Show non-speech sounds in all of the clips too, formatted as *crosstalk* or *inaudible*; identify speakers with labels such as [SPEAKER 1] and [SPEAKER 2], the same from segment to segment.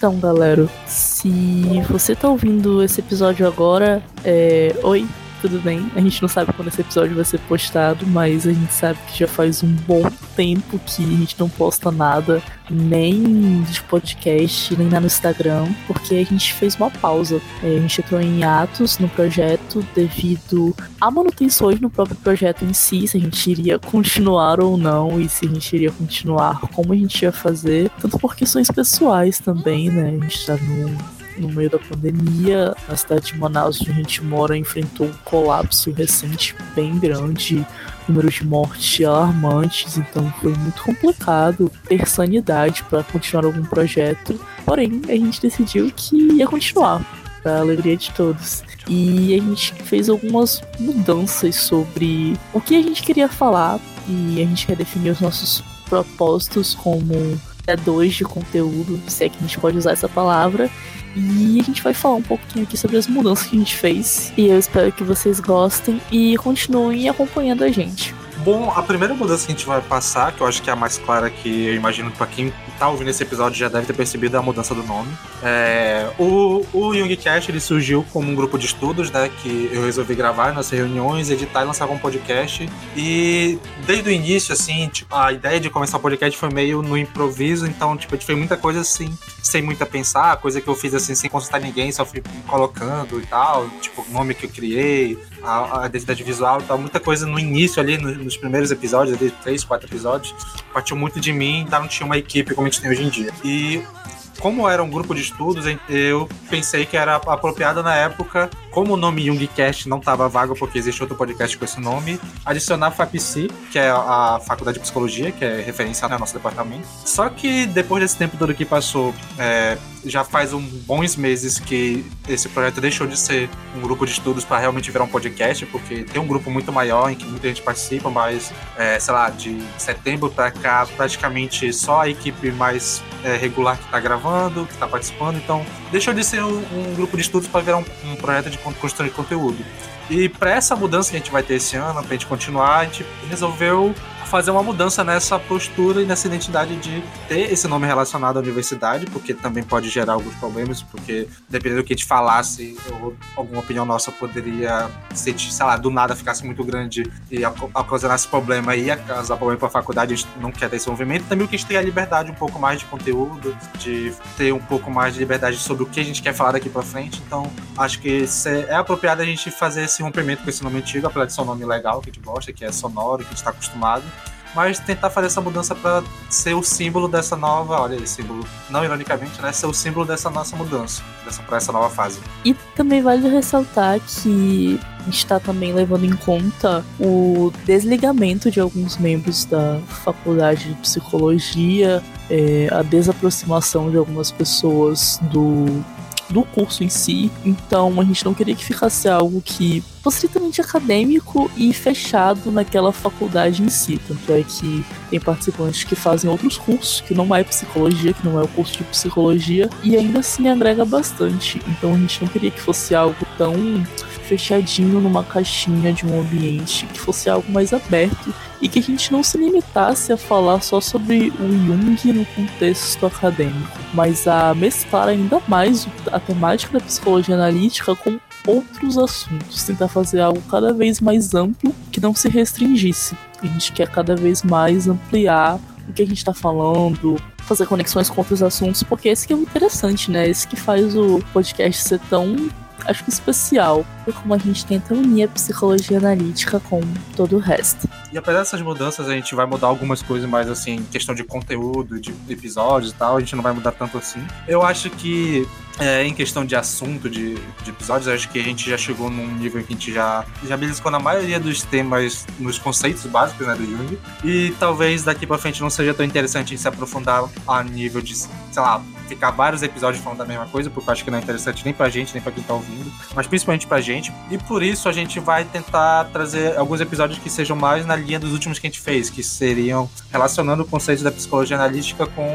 [SPEAKER 1] Então, galera, se você tá ouvindo esse episódio agora, é... oi, tudo bem. A gente não sabe quando esse episódio vai ser postado, mas a gente sabe que já faz um bom tempo que a gente não posta nada, nem de podcast, nem lá no Instagram, porque a gente fez uma pausa. É, a gente entrou em atos no projeto devido a manutenções no próprio projeto em si, se a gente iria continuar ou não, e se a gente iria continuar, como a gente ia fazer, tanto por questões pessoais também, né? A gente tá no no meio da pandemia. A cidade de Manaus, onde a gente mora, enfrentou um colapso recente bem grande, números de mortes alarmantes, então foi muito complicado ter sanidade para continuar algum projeto. Porém, a gente decidiu que ia continuar, para alegria de todos. E a gente fez algumas mudanças sobre o que a gente queria falar e a gente redefiniu os nossos propósitos como é dois de conteúdo, se é que a gente pode usar essa palavra, e a gente vai falar um pouquinho aqui sobre as mudanças que a gente fez. E eu espero que vocês gostem e continuem acompanhando a gente.
[SPEAKER 2] Bom, a primeira mudança que a gente vai passar, que eu acho que é a mais clara que eu imagino para quem tá ouvindo esse episódio já deve ter percebido, é a mudança do nome. É, o, o Youngcast ele surgiu como um grupo de estudos, né? Que eu resolvi gravar nas reuniões, editar e lançar um podcast. E desde o início, assim, tipo, a ideia de começar o podcast foi meio no improviso, então, tipo, a gente fez muita coisa assim, sem muito a pensar, coisa que eu fiz assim, sem consultar ninguém, só fui colocando e tal, tipo, o nome que eu criei, a, a identidade visual e tal, muita coisa no início ali, no, nos primeiros episódios, ali, três, quatro episódios, partiu muito de mim, então não tinha uma equipe como a gente tem hoje em dia. E como era um grupo de estudos, eu pensei que era apropriado na época, como o nome Youngcast não estava vago porque existe outro podcast com esse nome, adicionar FAPC, que é a Faculdade de Psicologia, que é referência ao nosso departamento. Só que depois desse tempo todo que passou, é, já faz um bons meses que esse projeto deixou de ser um grupo de estudos para realmente virar um podcast, porque tem um grupo muito maior em que muita gente participa, mas, é, sei lá, de setembro para cá, praticamente só a equipe mais é, regular que está gravando, que está participando, então deixou de ser um, um grupo de estudos para virar um, um projeto de construção de conteúdo. E para essa mudança que a gente vai ter esse ano, para a gente continuar, a gente resolveu fazer uma mudança nessa postura e nessa identidade de ter esse nome relacionado à universidade, porque também pode gerar alguns problemas, porque dependendo do que a gente falasse, ou alguma opinião nossa poderia ser, sei lá, do nada ficasse muito grande e ocasionasse problema e causar problema para a faculdade, a gente não quer ter esse movimento. Também o que a gente tem a liberdade um pouco mais de conteúdo, de ter um pouco mais de liberdade sobre o que a gente quer falar daqui para frente. Então, acho que é apropriado a gente fazer esse rompimento com esse nome antigo, apesar de ser um nome legal que a gente gosta, que é sonoro, que a gente está acostumado mas tentar fazer essa mudança para ser o símbolo dessa nova, olha aí, símbolo, não ironicamente, né, ser o símbolo dessa nossa mudança, dessa para essa nova fase.
[SPEAKER 1] E também vale ressaltar que está também levando em conta o desligamento de alguns membros da faculdade de psicologia, é, a desaproximação de algumas pessoas do do curso em si. Então a gente não queria que ficasse algo que fosse estritamente acadêmico e fechado naquela faculdade em si. Tanto é que tem participantes que fazem outros cursos, que não é psicologia, que não é o curso de psicologia, e ainda assim agrega bastante. Então a gente não queria que fosse algo tão fechadinho numa caixinha de um ambiente, que fosse algo mais aberto e que a gente não se limitasse a falar só sobre o Jung no contexto acadêmico, mas a mesclar ainda mais a temática da psicologia analítica com outros assuntos, tentar fazer algo cada vez mais amplo que não se restringisse. A gente quer cada vez mais ampliar o que a gente está falando, fazer conexões com outros assuntos, porque esse que é o interessante, né? Esse que faz o podcast ser tão acho que especial por como a gente tenta unir a psicologia analítica com todo o resto.
[SPEAKER 2] E apesar dessas mudanças, a gente vai mudar algumas coisas mais assim, questão de conteúdo, de episódios e tal, a gente não vai mudar tanto assim. Eu acho que é, em questão de assunto, de, de episódios, acho que a gente já chegou num nível que a gente já, já beliscou na maioria dos temas, nos conceitos básicos né, do Jung. E talvez daqui pra frente não seja tão interessante se aprofundar a nível de, sei lá, ficar vários episódios falando da mesma coisa, porque eu acho que não é interessante nem pra gente, nem pra quem tá ouvindo, mas principalmente pra gente. E por isso a gente vai tentar trazer alguns episódios que sejam mais na linha dos últimos que a gente fez, que seriam relacionando o conceito da psicologia analítica com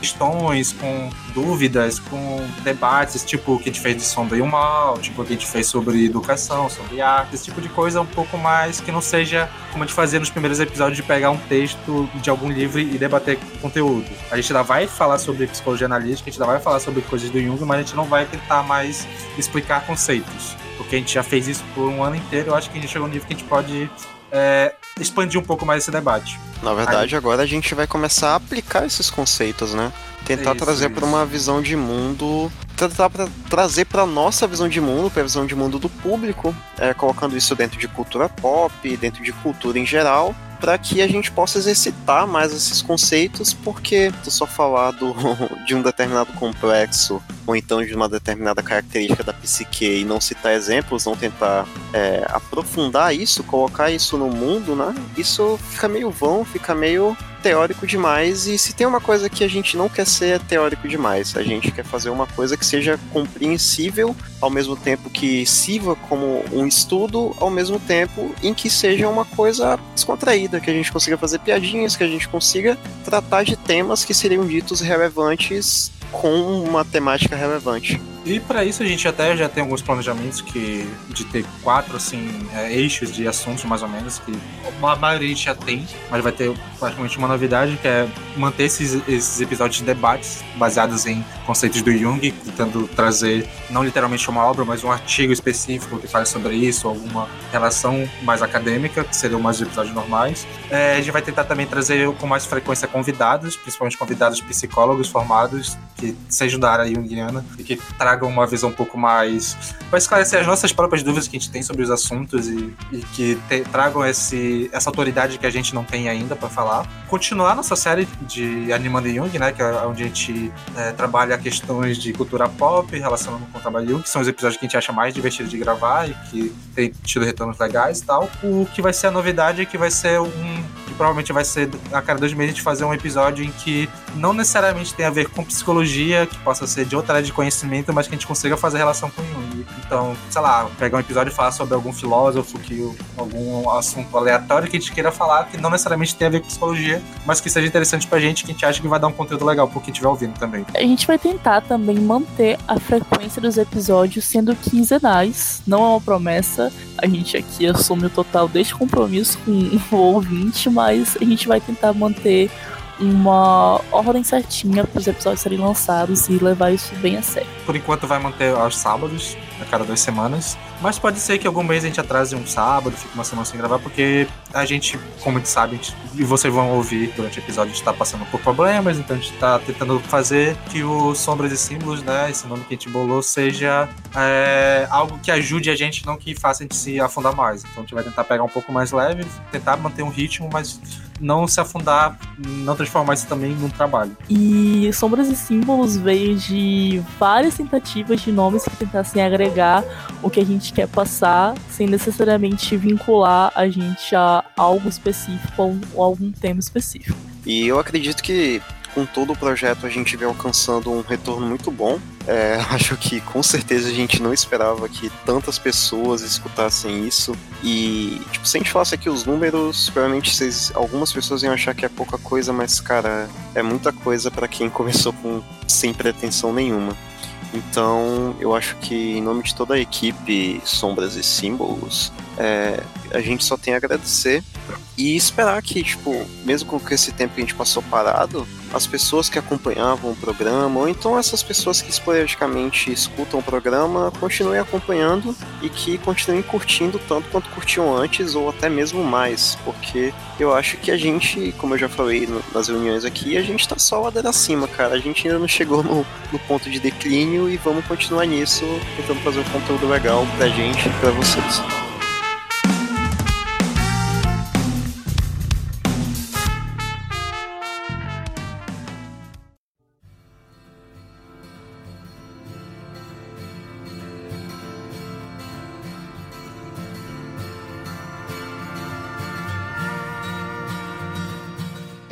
[SPEAKER 2] questões, com dúvidas, com debates, tipo o que a gente fez de sombra e o mal, tipo o que a gente fez sobre educação, sobre arte, esse tipo de coisa um pouco mais que não seja como a gente fazia nos primeiros episódios de pegar um texto de algum livro e debater conteúdo. A gente ainda vai falar sobre psicologia analítica que a gente ainda vai falar sobre coisas do Jung, mas a gente não vai tentar mais explicar conceitos. Porque a gente já fez isso por um ano inteiro, eu acho que a gente chegou no nível que a gente pode é, expandir um pouco mais esse debate.
[SPEAKER 3] Na verdade, Aí... agora a gente vai começar a aplicar esses conceitos, né? Tentar isso, trazer para uma visão de mundo, tentar pra, trazer para nossa visão de mundo, para a visão de mundo do público, é, colocando isso dentro de cultura pop, dentro de cultura em geral, para que a gente possa exercitar mais esses conceitos, porque só falar do, *laughs* de um determinado complexo ou então de uma determinada característica da psique e não citar exemplos, não tentar é, aprofundar isso, colocar isso no mundo, né? Isso fica meio vão, fica meio teórico demais e se tem uma coisa que a gente não quer ser é teórico demais, a gente quer fazer uma coisa que seja compreensível ao mesmo tempo que sirva como um estudo, ao mesmo tempo em que seja uma coisa descontraída, que a gente consiga fazer piadinhas, que a gente consiga tratar de temas que seriam ditos relevantes com uma temática relevante.
[SPEAKER 2] E para isso a gente até já tem alguns planejamentos que de ter quatro assim é, eixos de assuntos mais ou menos que a maioria a gente já tem, mas vai ter praticamente uma novidade que é manter esses, esses episódios de debates baseados em conceitos do Jung, tentando trazer não literalmente uma obra, mas um artigo específico que fale sobre isso, alguma relação mais acadêmica, que seriam mais episódios normais. É, a gente vai tentar também trazer com mais frequência convidados, principalmente convidados psicólogos formados que sejam da área junguiana e que tragam tragam uma visão um pouco mais. para esclarecer as nossas próprias dúvidas que a gente tem sobre os assuntos e, e que te, tragam esse, essa autoridade que a gente não tem ainda para falar. Continuar nossa série de Animando Jung, né? Que é onde a gente é, trabalha questões de cultura pop relacionando com o trabalho Jung, que são os episódios que a gente acha mais divertido de gravar e que tem tido retornos legais e tal. O que vai ser a novidade é que vai ser um. Que provavelmente vai ser a cada dois meses a gente fazer um episódio em que não necessariamente tem a ver com psicologia, que possa ser de outra área de conhecimento, mas que a gente consiga fazer relação com Jung. Então, sei lá, pegar um episódio e falar sobre algum filósofo, que algum assunto aleatório que a gente queira falar, que não necessariamente tem a ver com psicologia, mas que seja interessante pra gente, que a gente acha que vai dar um conteúdo legal pro quem estiver ouvindo também.
[SPEAKER 1] A gente vai tentar também manter a frequência dos episódios sendo quinzenais, não é uma promessa. A gente aqui assume o total deste compromisso com o ouvinte, mas a gente vai tentar manter uma ordem certinha para os episódios serem lançados e levar isso bem a sério.
[SPEAKER 2] Por enquanto vai manter aos sábados, a cada duas semanas. Mas pode ser que algum mês a gente atrase um sábado, fique uma semana sem gravar, porque a gente, como a gente sabe, a gente, e vocês vão ouvir durante o episódio, a gente tá passando por problemas, então a gente tá tentando fazer que o Sombras e Símbolos, né, esse nome que a gente bolou, seja é, algo que ajude a gente, não que faça a gente se afundar mais. Então a gente vai tentar pegar um pouco mais leve, tentar manter um ritmo, mas não se afundar, não transformar isso também num trabalho.
[SPEAKER 1] E Sombras e Símbolos veio de várias tentativas de nomes que tentassem agregar o que a gente quer passar, sem necessariamente vincular a gente a algo específico ou algum tema específico.
[SPEAKER 3] E eu acredito que com todo o projeto a gente vem alcançando um retorno muito bom. É, *laughs* acho que com certeza a gente não esperava que tantas pessoas escutassem isso. E, tipo, se a gente falasse aqui os números, provavelmente vocês, algumas pessoas iam achar que é pouca coisa, mas, cara, é muita coisa para quem *laughs* começou com sem pretensão nenhuma. Então, eu acho que em nome de toda a equipe Sombras e Símbolos, é, a gente só tem a agradecer e esperar que, tipo, mesmo com esse tempo que a gente passou parado, as pessoas que acompanhavam o programa, ou então essas pessoas que esporadicamente escutam o programa, continuem acompanhando e que continuem curtindo tanto quanto curtiam antes, ou até mesmo mais, porque eu acho que a gente, como eu já falei nas reuniões aqui, a gente tá só ladeira acima, cara. A gente ainda não chegou no, no ponto de declínio e vamos continuar nisso, tentando fazer um conteúdo legal pra gente e pra vocês.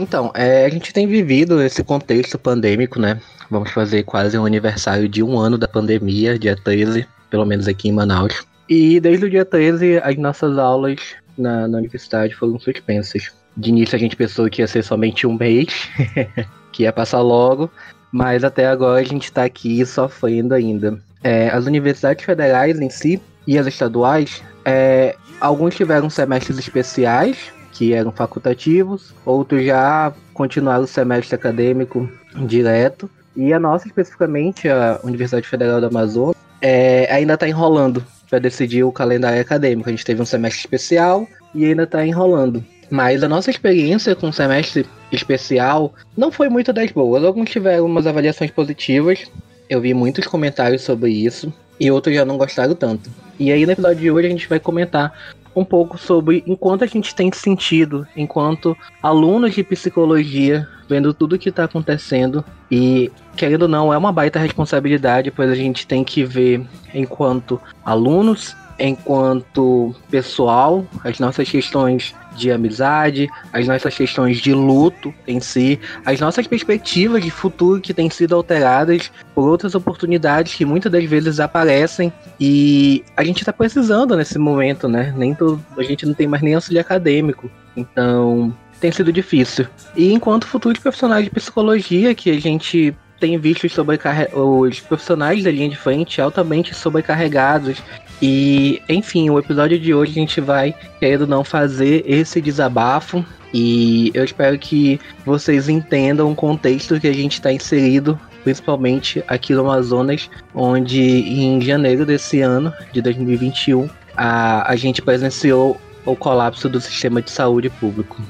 [SPEAKER 4] Então, é, a gente tem vivido esse contexto pandêmico, né? Vamos fazer quase um aniversário de um ano da pandemia, dia 13, pelo menos aqui em Manaus. E desde o dia 13, as nossas aulas na, na universidade foram suspensas. De início a gente pensou que ia ser somente um mês, *laughs* que ia passar logo, mas até agora a gente está aqui sofrendo ainda. É, as universidades federais em si e as estaduais, é, alguns tiveram semestres especiais, que eram facultativos, outros já continuaram o semestre acadêmico direto. E a nossa, especificamente, a Universidade Federal do Amazonas, é, ainda está enrolando para decidir o calendário acadêmico. A gente teve um semestre especial e ainda está enrolando. Mas a nossa experiência com o semestre especial não foi muito das boas. Alguns tiveram umas avaliações positivas. Eu vi muitos comentários sobre isso. E outros já não gostaram tanto. E aí no episódio de hoje a gente vai comentar um pouco sobre enquanto a gente tem sentido, enquanto alunos de psicologia, vendo tudo que está acontecendo. E querendo ou não, é uma baita responsabilidade, pois a gente tem que ver enquanto alunos, enquanto pessoal, as nossas questões de amizade, as nossas questões de luto em si, as nossas perspectivas de futuro que têm sido alteradas por outras oportunidades que muitas das vezes aparecem e a gente está precisando nesse momento, né? Nem todo, a gente não tem mais nem auxílio acadêmico, então tem sido difícil. E enquanto futuros profissionais de psicologia que a gente tem visto os profissionais da linha de frente altamente sobrecarregados e, enfim, o episódio de hoje a gente vai, querendo não, fazer esse desabafo. E eu espero que vocês entendam o contexto que a gente está inserido, principalmente aqui no Amazonas, onde em janeiro desse ano, de 2021, a, a gente presenciou o colapso do sistema de saúde público.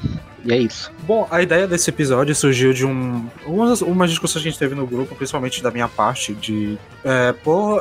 [SPEAKER 4] E é isso.
[SPEAKER 2] Bom, a ideia desse episódio surgiu de um, umas, umas discussões que a gente teve no grupo, principalmente da minha parte, de é,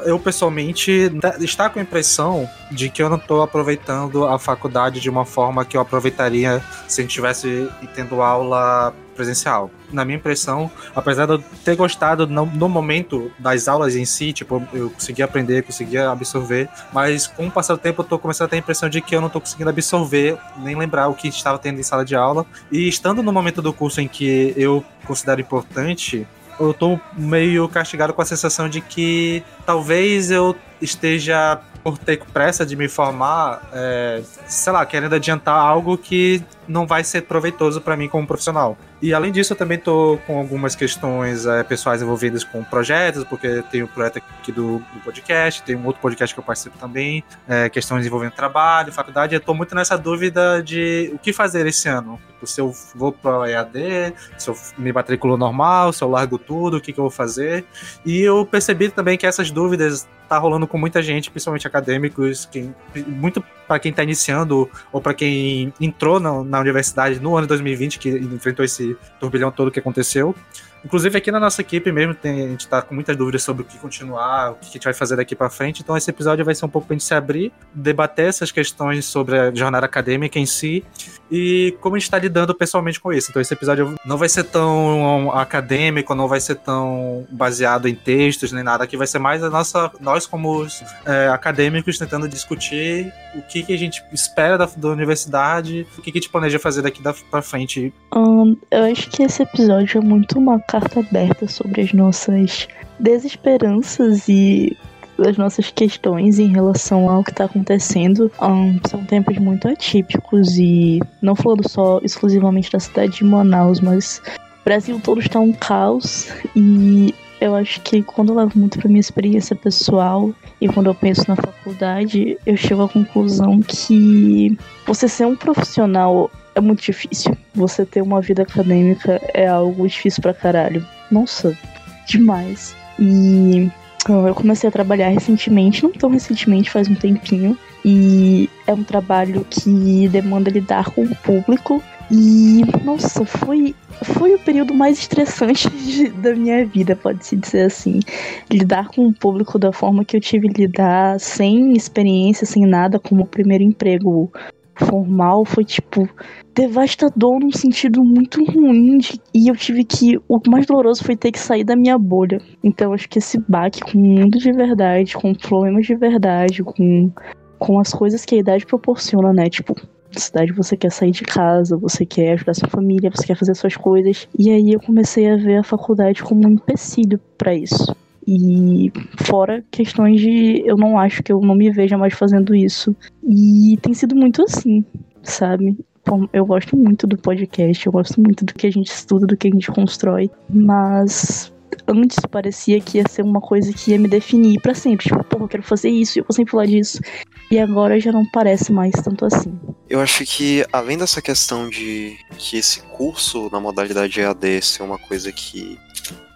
[SPEAKER 2] eu pessoalmente estar com a impressão de que eu não estou aproveitando a faculdade de uma forma que eu aproveitaria se a gente estivesse tendo aula presencial. Na minha impressão, apesar de eu ter gostado no, no, momento das aulas em si, tipo, eu consegui aprender, conseguia absorver, mas com o passar do tempo eu tô começando a ter a impressão de que eu não tô conseguindo absorver, nem lembrar o que estava tendo em sala de aula. E estando no momento do curso em que eu considero importante, eu tô meio castigado com a sensação de que talvez eu esteja por ter pressa de me formar, é, sei lá, querendo adiantar algo que não vai ser proveitoso para mim como profissional. E além disso, eu também tô com algumas questões é, pessoais envolvidas com projetos, porque tem o projeto aqui do, do, podcast, tem um outro podcast que eu participo também, é, questões envolvendo trabalho, faculdade. Eu tô muito nessa dúvida de o que fazer esse ano. Tipo, se eu vou para EAD, se eu me matriculo normal, se eu largo tudo, o que, que eu vou fazer. E eu percebi também que essas dúvidas tá rolando com muita gente, principalmente acadêmicos, quem, muito para quem está iniciando ou para quem entrou na, na, universidade no ano de 2020, que enfrentou esse turbilhão todo que aconteceu. Inclusive aqui na nossa equipe mesmo, tem, a gente está com muitas dúvidas sobre o que continuar, o que a gente vai fazer daqui para frente. Então esse episódio vai ser um pouco para a gente se abrir, debater essas questões sobre a jornada acadêmica em si e como a gente está lidando pessoalmente com isso. Então esse episódio não vai ser tão acadêmico, não vai ser tão baseado em textos nem nada. Aqui vai ser mais a nossa, nós como é, acadêmicos tentando discutir o que, que a gente espera da, da universidade, o que, que a gente planeja fazer daqui para frente.
[SPEAKER 1] Um, eu acho que esse episódio é muito uma carta aberta sobre as nossas desesperanças e as nossas questões em relação ao que está acontecendo. Um, são tempos muito atípicos e não falando só exclusivamente da cidade de Manaus, mas o Brasil todo está um caos e eu acho que quando eu levo muito para minha experiência pessoal e quando eu penso na faculdade, eu chego à conclusão que você ser um profissional é muito difícil. Você ter uma vida acadêmica é algo difícil pra caralho. Nossa, demais. E eu comecei a trabalhar recentemente, não tão recentemente, faz um tempinho. E é um trabalho que demanda lidar com o público. E, nossa, foi, foi o período mais estressante *laughs* de, da minha vida, pode-se dizer assim. Lidar com o público da forma que eu tive que lidar, sem experiência, sem nada, como primeiro emprego formal, foi tipo devastador num sentido muito ruim de, e eu tive que o mais doloroso foi ter que sair da minha bolha. Então acho que esse baque com o mundo de verdade, com problemas de verdade, com com as coisas que a idade proporciona, né? Tipo, cidade você quer sair de casa, você quer ajudar sua família, você quer fazer suas coisas. E aí eu comecei a ver a faculdade como um empecilho para isso. E fora questões de eu não acho que eu não me veja mais fazendo isso. E tem sido muito assim, sabe? eu gosto muito do podcast, eu gosto muito do que a gente estuda, do que a gente constrói, mas antes parecia que ia ser uma coisa que ia me definir para sempre. Tipo, porra, eu quero fazer isso, eu vou sempre falar disso. E agora já não parece mais tanto assim.
[SPEAKER 3] Eu acho que, além dessa questão de que esse curso na modalidade EAD ser uma coisa que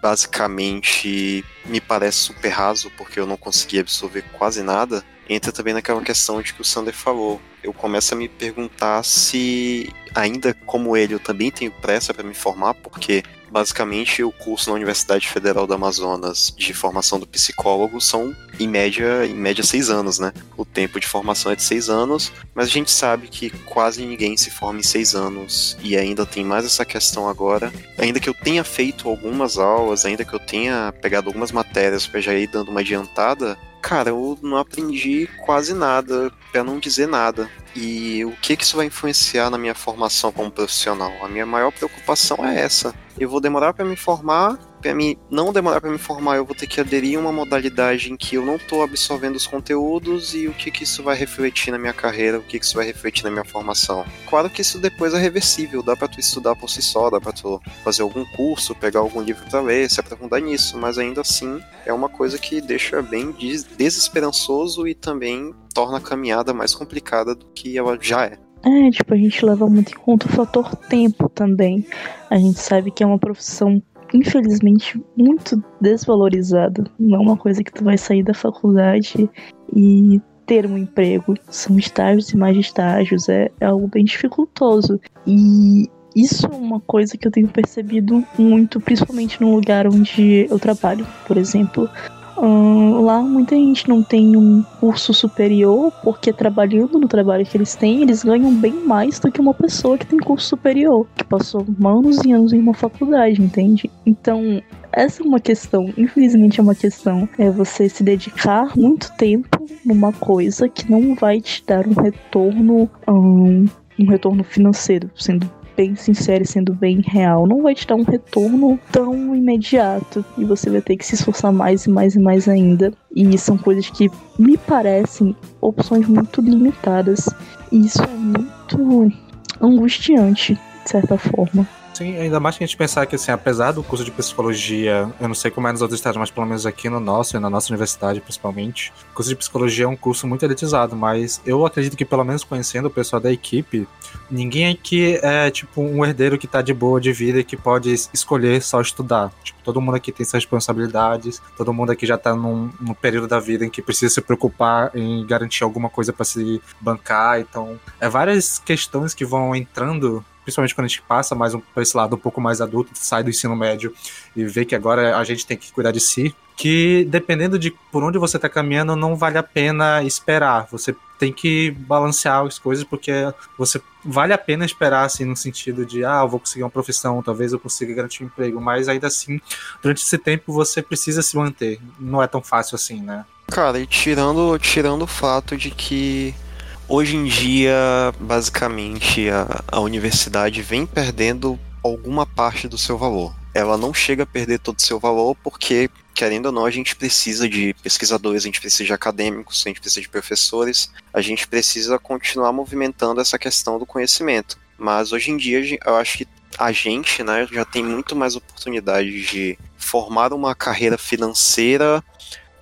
[SPEAKER 3] basicamente me parece super raso, porque eu não consegui absorver quase nada, entra também naquela questão de que o Sander falou. Eu começo a me perguntar se, ainda como ele, eu também tenho pressa para me formar, porque basicamente o curso na Universidade Federal do Amazonas de formação do psicólogo são em média em média seis anos, né? O tempo de formação é de seis anos, mas a gente sabe que quase ninguém se forma em seis anos e ainda tem mais essa questão agora. Ainda que eu tenha feito algumas aulas, ainda que eu tenha pegado algumas matérias para já ir dando uma adiantada, cara, eu não aprendi quase nada, para não dizer nada. E o que, que isso vai influenciar na minha formação como profissional? A minha maior preocupação é essa. Eu vou demorar para me formar, para mim não demorar para me formar, eu vou ter que aderir a uma modalidade em que eu não estou absorvendo os conteúdos e o que, que isso vai refletir na minha carreira, o que, que isso vai refletir na minha formação. Claro que isso depois é reversível, dá para tu estudar por si só, dá para tu fazer algum curso, pegar algum livro para ler, se aprofundar nisso, mas ainda assim é uma coisa que deixa bem desesperançoso e também torna a caminhada mais complicada do que ela já é.
[SPEAKER 1] É, tipo, a gente leva muito em conta o fator tempo também. A gente sabe que é uma profissão, infelizmente, muito desvalorizada. Não é uma coisa que tu vai sair da faculdade e ter um emprego. São estágios e mais estágios. É, é algo bem dificultoso. E isso é uma coisa que eu tenho percebido muito, principalmente no lugar onde eu trabalho. Por exemplo, Lá muita gente não tem um curso superior, porque trabalhando no trabalho que eles têm, eles ganham bem mais do que uma pessoa que tem curso superior, que passou anos e anos em uma faculdade, entende? Então, essa é uma questão, infelizmente é uma questão, é você se dedicar muito tempo numa coisa que não vai te dar um retorno, um, um retorno financeiro, sendo bem sincero e sendo bem real, não vai te dar um retorno tão imediato. E você vai ter que se esforçar mais e mais e mais ainda. E são coisas que me parecem opções muito limitadas. E isso é muito angustiante, de certa forma.
[SPEAKER 2] Sim, ainda mais que a gente pensar que, assim, apesar do curso de psicologia, eu não sei como é nos outros estados, mas pelo menos aqui no nosso e na nossa universidade, principalmente, o curso de psicologia é um curso muito elitizado, mas eu acredito que, pelo menos conhecendo o pessoal da equipe, ninguém aqui é, tipo, um herdeiro que tá de boa de vida e que pode escolher só estudar. Tipo, todo mundo aqui tem suas responsabilidades, todo mundo aqui já tá num, num período da vida em que precisa se preocupar em garantir alguma coisa para se bancar, então, é várias questões que vão entrando principalmente quando a gente passa mais um, para esse lado um pouco mais adulto, sai do ensino médio e vê que agora a gente tem que cuidar de si, que dependendo de por onde você está caminhando, não vale a pena esperar. Você tem que balancear as coisas, porque você vale a pena esperar, assim, no sentido de, ah, eu vou conseguir uma profissão, talvez eu consiga garantir um emprego, mas ainda assim, durante esse tempo você precisa se manter. Não é tão fácil assim, né?
[SPEAKER 3] Cara, e tirando, tirando o fato de que Hoje em dia, basicamente, a, a universidade vem perdendo alguma parte do seu valor. Ela não chega a perder todo o seu valor porque, querendo ou não, a gente precisa de pesquisadores, a gente precisa de acadêmicos, a gente precisa de professores, a gente precisa continuar movimentando essa questão do conhecimento. Mas hoje em dia, eu acho que a gente né, já tem muito mais oportunidade de formar uma carreira financeira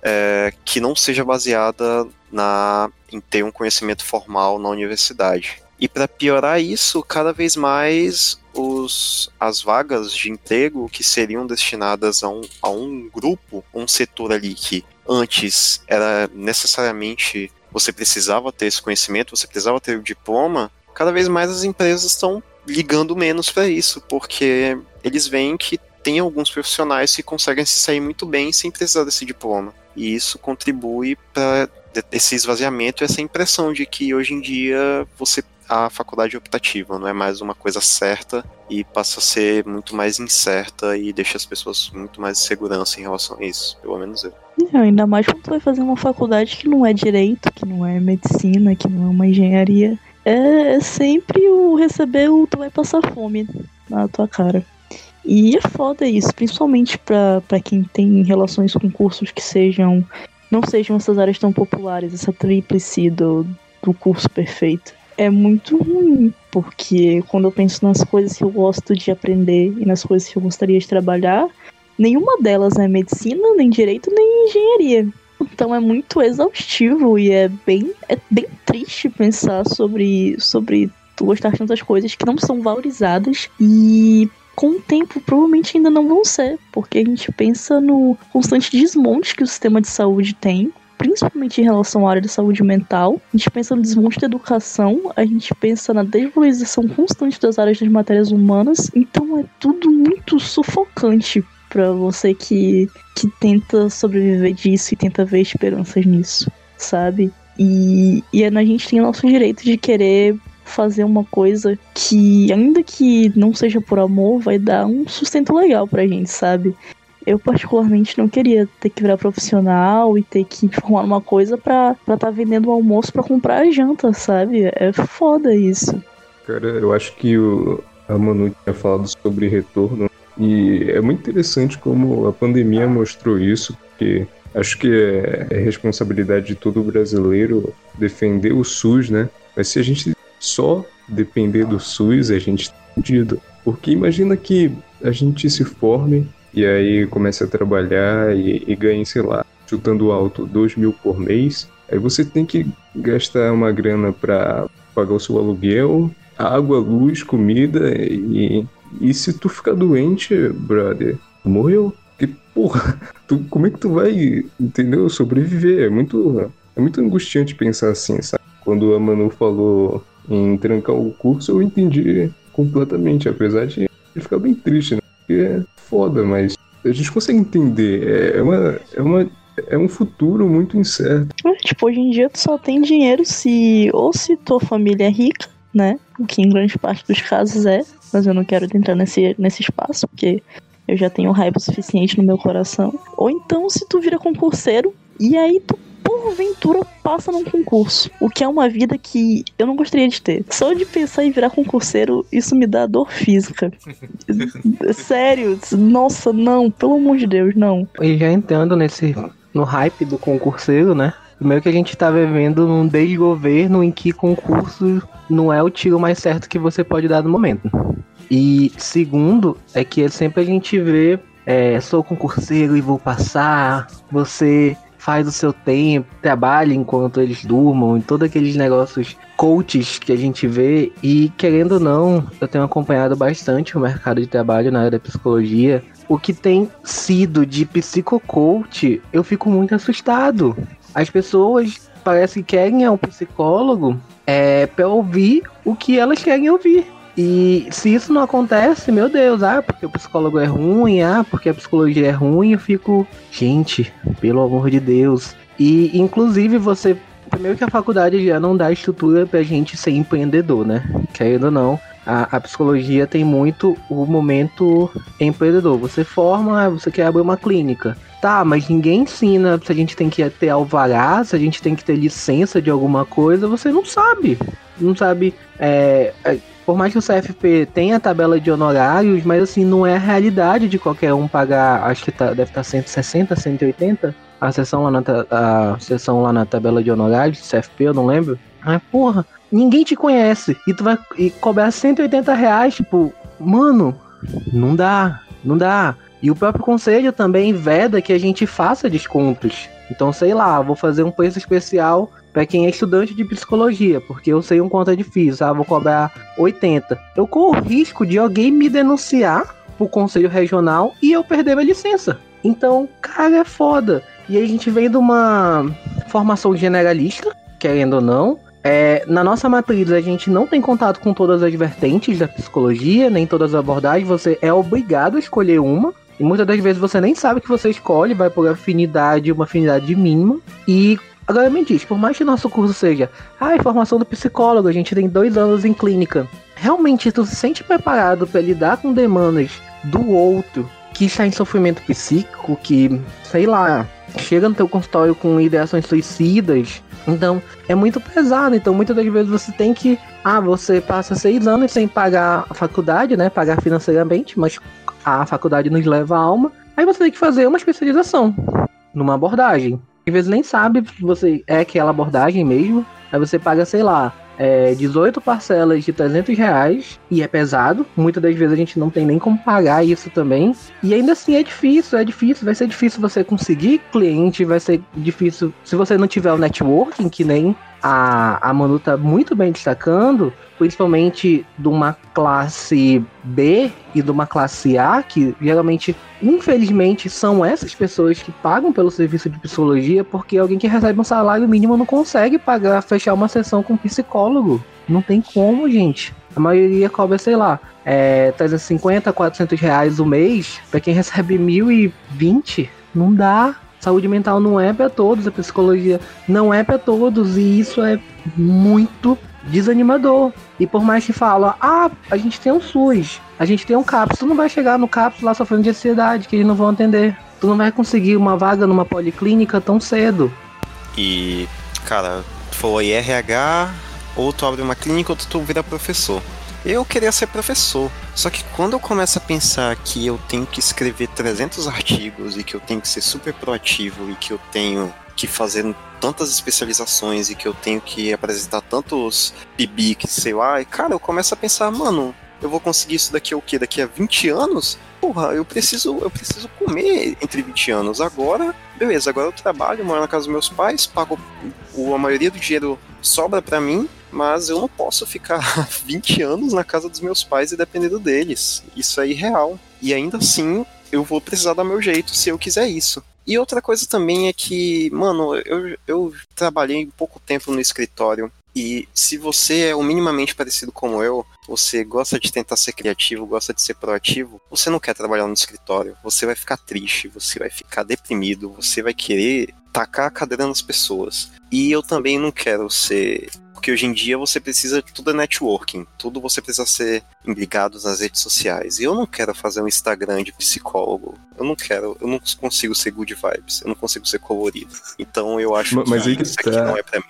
[SPEAKER 3] é, que não seja baseada na, em ter um conhecimento formal na universidade. E para piorar isso, cada vez mais os, as vagas de emprego que seriam destinadas a um, a um grupo, um setor ali que antes era necessariamente você precisava ter esse conhecimento, você precisava ter o diploma, cada vez mais as empresas estão ligando menos para isso, porque eles veem que tem alguns profissionais que conseguem se sair muito bem sem precisar desse diploma. E isso contribui para esse esvaziamento essa impressão de que hoje em dia você a faculdade optativa não é mais uma coisa certa e passa a ser muito mais incerta e deixa as pessoas muito mais segurança em relação a isso, pelo menos eu.
[SPEAKER 1] Não, ainda mais quando tu vai fazer uma faculdade que não é direito, que não é medicina, que não é uma engenharia. É, é sempre o receber o tu vai passar fome na tua cara. E é foda isso, principalmente para quem tem relações com cursos que sejam não sejam essas áreas tão populares, essa tríplice do, do curso perfeito. É muito ruim, porque quando eu penso nas coisas que eu gosto de aprender e nas coisas que eu gostaria de trabalhar, nenhuma delas é medicina, nem direito, nem engenharia. Então é muito exaustivo e é bem, é bem triste pensar sobre, sobre tu gostar tantas coisas que não são valorizadas e com o tempo provavelmente ainda não vão ser, porque a gente pensa no constante desmonte que o sistema de saúde tem, principalmente em relação à área de saúde mental. A gente pensa no desmonte da educação, a gente pensa na desvalorização constante das áreas das matérias humanas, então é tudo muito sufocante para você que, que tenta sobreviver disso e tenta ver esperanças nisso, sabe? E, e a gente tem o nosso direito de querer fazer uma coisa que, ainda que não seja por amor, vai dar um sustento legal pra gente, sabe? Eu, particularmente, não queria ter que virar profissional e ter que *laughs* formar uma coisa pra estar tá vendendo o almoço pra comprar a janta, sabe? É foda isso.
[SPEAKER 5] Cara, eu acho que o, a Manu tinha falado sobre retorno e é muito interessante como a pandemia mostrou isso, porque acho que é, é responsabilidade de todo brasileiro defender o SUS, né? Mas se a gente só depender do SUS, a gente tá fudido. Porque imagina que a gente se forme e aí comece a trabalhar e, e ganhe, sei lá, chutando alto, 2 mil por mês. Aí você tem que gastar uma grana para pagar o seu aluguel, água, luz, comida e, e se tu ficar doente, brother, morreu. Porque, porra, *laughs* tu, como é que tu vai, entendeu? Sobreviver. É muito, é muito angustiante pensar assim, sabe? Quando a Manu falou em trancar o curso, eu entendi completamente, apesar de ficar bem triste, né? Porque é foda, mas a gente consegue entender. É, uma, é, uma, é um futuro muito incerto.
[SPEAKER 1] É, tipo, hoje em dia tu só tem dinheiro se ou se tua família é rica, né? O que em grande parte dos casos é, mas eu não quero entrar nesse, nesse espaço, porque eu já tenho raiva suficiente no meu coração. Ou então se tu vira concurseiro e aí tu porventura passa num concurso. O que é uma vida que eu não gostaria de ter. Só de pensar em virar concurseiro, isso me dá dor física. *laughs* Sério, nossa, não, pelo amor de Deus, não.
[SPEAKER 4] E já entrando nesse. no hype do concurseiro, né? Primeiro que a gente tá vivendo num desgoverno em que concurso não é o tiro mais certo que você pode dar no momento. E segundo, é que sempre a gente vê, é, sou concurseiro e vou passar, você faz o seu tempo, trabalha enquanto eles durmam, todos aqueles negócios coaches que a gente vê. E querendo ou não, eu tenho acompanhado bastante o mercado de trabalho na área da psicologia. O que tem sido de psicocoach, eu fico muito assustado. As pessoas parece que querem um psicólogo é, para ouvir o que elas querem ouvir. E se isso não acontece, meu Deus, ah, porque o psicólogo é ruim, ah, porque a psicologia é ruim, eu fico, gente, pelo amor de Deus. E inclusive você, primeiro que a faculdade já não dá estrutura pra gente ser empreendedor, né? Querendo ou não, a, a, psicologia tem muito o momento empreendedor. Você forma, você quer abrir uma clínica. Tá, mas ninguém ensina se a gente tem que ter alvará, se a gente tem que ter licença de alguma coisa, você não sabe. Não sabe. É, é por mais que o CFP tenha tabela de honorários, mas assim, não é a realidade de qualquer um pagar, acho que tá, deve estar tá 160, 180, a sessão lá na, a sessão lá na tabela de honorários, CFP, eu não lembro. Mas, porra, ninguém te conhece e tu vai e cobrar 180 reais, tipo, mano, não dá, não dá. E o próprio conselho também veda que a gente faça descontos. Então, sei lá, vou fazer um preço especial para quem é estudante de psicologia, porque eu sei um quanto é difícil, ah, vou cobrar 80. Eu corro o risco de alguém me denunciar pro conselho regional e eu perder minha licença. Então, cara, é foda. E aí a gente vem de uma formação generalista, querendo ou não. É, na nossa matriz, a gente não tem contato com todas as vertentes da psicologia, nem todas as abordagens. Você é obrigado a escolher uma. E muitas das vezes você nem sabe que você escolhe, vai por afinidade, uma afinidade mínima. E Agora me diz, por mais que nosso curso seja a ah, formação do psicólogo, a gente tem dois anos em clínica, realmente tu se sente preparado para lidar com demandas do outro que está em sofrimento psíquico, que, sei lá, chega no teu consultório com ideações suicidas. Então, é muito pesado. Então, muitas das vezes você tem que. Ah, você passa seis anos sem pagar a faculdade, né? Pagar financeiramente, mas a faculdade nos leva a alma. Aí você tem que fazer uma especialização numa abordagem às vezes nem sabe você é aquela abordagem mesmo. Aí você paga, sei lá, é, 18 parcelas de 300 reais e é pesado. Muitas das vezes a gente não tem nem como pagar isso também. E ainda assim é difícil, é difícil. Vai ser difícil você conseguir cliente, vai ser difícil se você não tiver o networking, que nem a, a Manu tá muito bem destacando, principalmente de uma classe B e de uma classe A, que geralmente, infelizmente, são essas pessoas que pagam pelo serviço de psicologia, porque alguém que recebe um salário mínimo não consegue pagar, fechar uma sessão com um psicólogo. Não tem como, gente. A maioria cobra, sei lá, é, 350, 400 reais o mês. Pra quem recebe 1.020, não dá. Saúde mental não é para todos, a psicologia não é para todos e isso é muito desanimador. E por mais que fala, ah, a gente tem um SUS, a gente tem um CAPS, tu não vai chegar no CAPS lá sofrendo de ansiedade, que eles não vão atender. Tu não vai conseguir uma vaga numa policlínica tão cedo.
[SPEAKER 3] E, cara, tu falou RH, ou tu abre uma clínica ou tu vira professor. Eu queria ser professor, só que quando eu começo a pensar que eu tenho que escrever 300 artigos e que eu tenho que ser super proativo e que eu tenho que fazer tantas especializações e que eu tenho que apresentar tantos que sei lá, e cara, eu começo a pensar, mano, eu vou conseguir isso daqui o quê? Daqui a 20 anos? Porra, eu preciso, eu preciso comer entre 20 anos. Agora, beleza, agora eu trabalho, moro na casa dos meus pais, pago a maioria do dinheiro sobra para mim, mas eu não posso ficar *laughs* 20 anos na casa dos meus pais e dependendo deles. Isso é irreal. E ainda assim, eu vou precisar dar meu jeito se eu quiser isso. E outra coisa também é que, mano, eu, eu trabalhei pouco tempo no escritório. E se você é o minimamente parecido como eu, você gosta de tentar ser criativo, gosta de ser proativo, você não quer trabalhar no escritório. Você vai ficar triste, você vai ficar deprimido, você vai querer tacar a cadeira nas pessoas. E eu também não quero ser porque hoje em dia você precisa tudo é networking, tudo você precisa ser ligado nas redes sociais. E eu não quero fazer um Instagram de psicólogo. Eu não quero, eu não consigo ser good vibes, eu não consigo ser colorido. Então eu acho
[SPEAKER 5] mas,
[SPEAKER 3] que
[SPEAKER 5] aí que
[SPEAKER 3] isso
[SPEAKER 5] tá.
[SPEAKER 3] aqui não é para mim.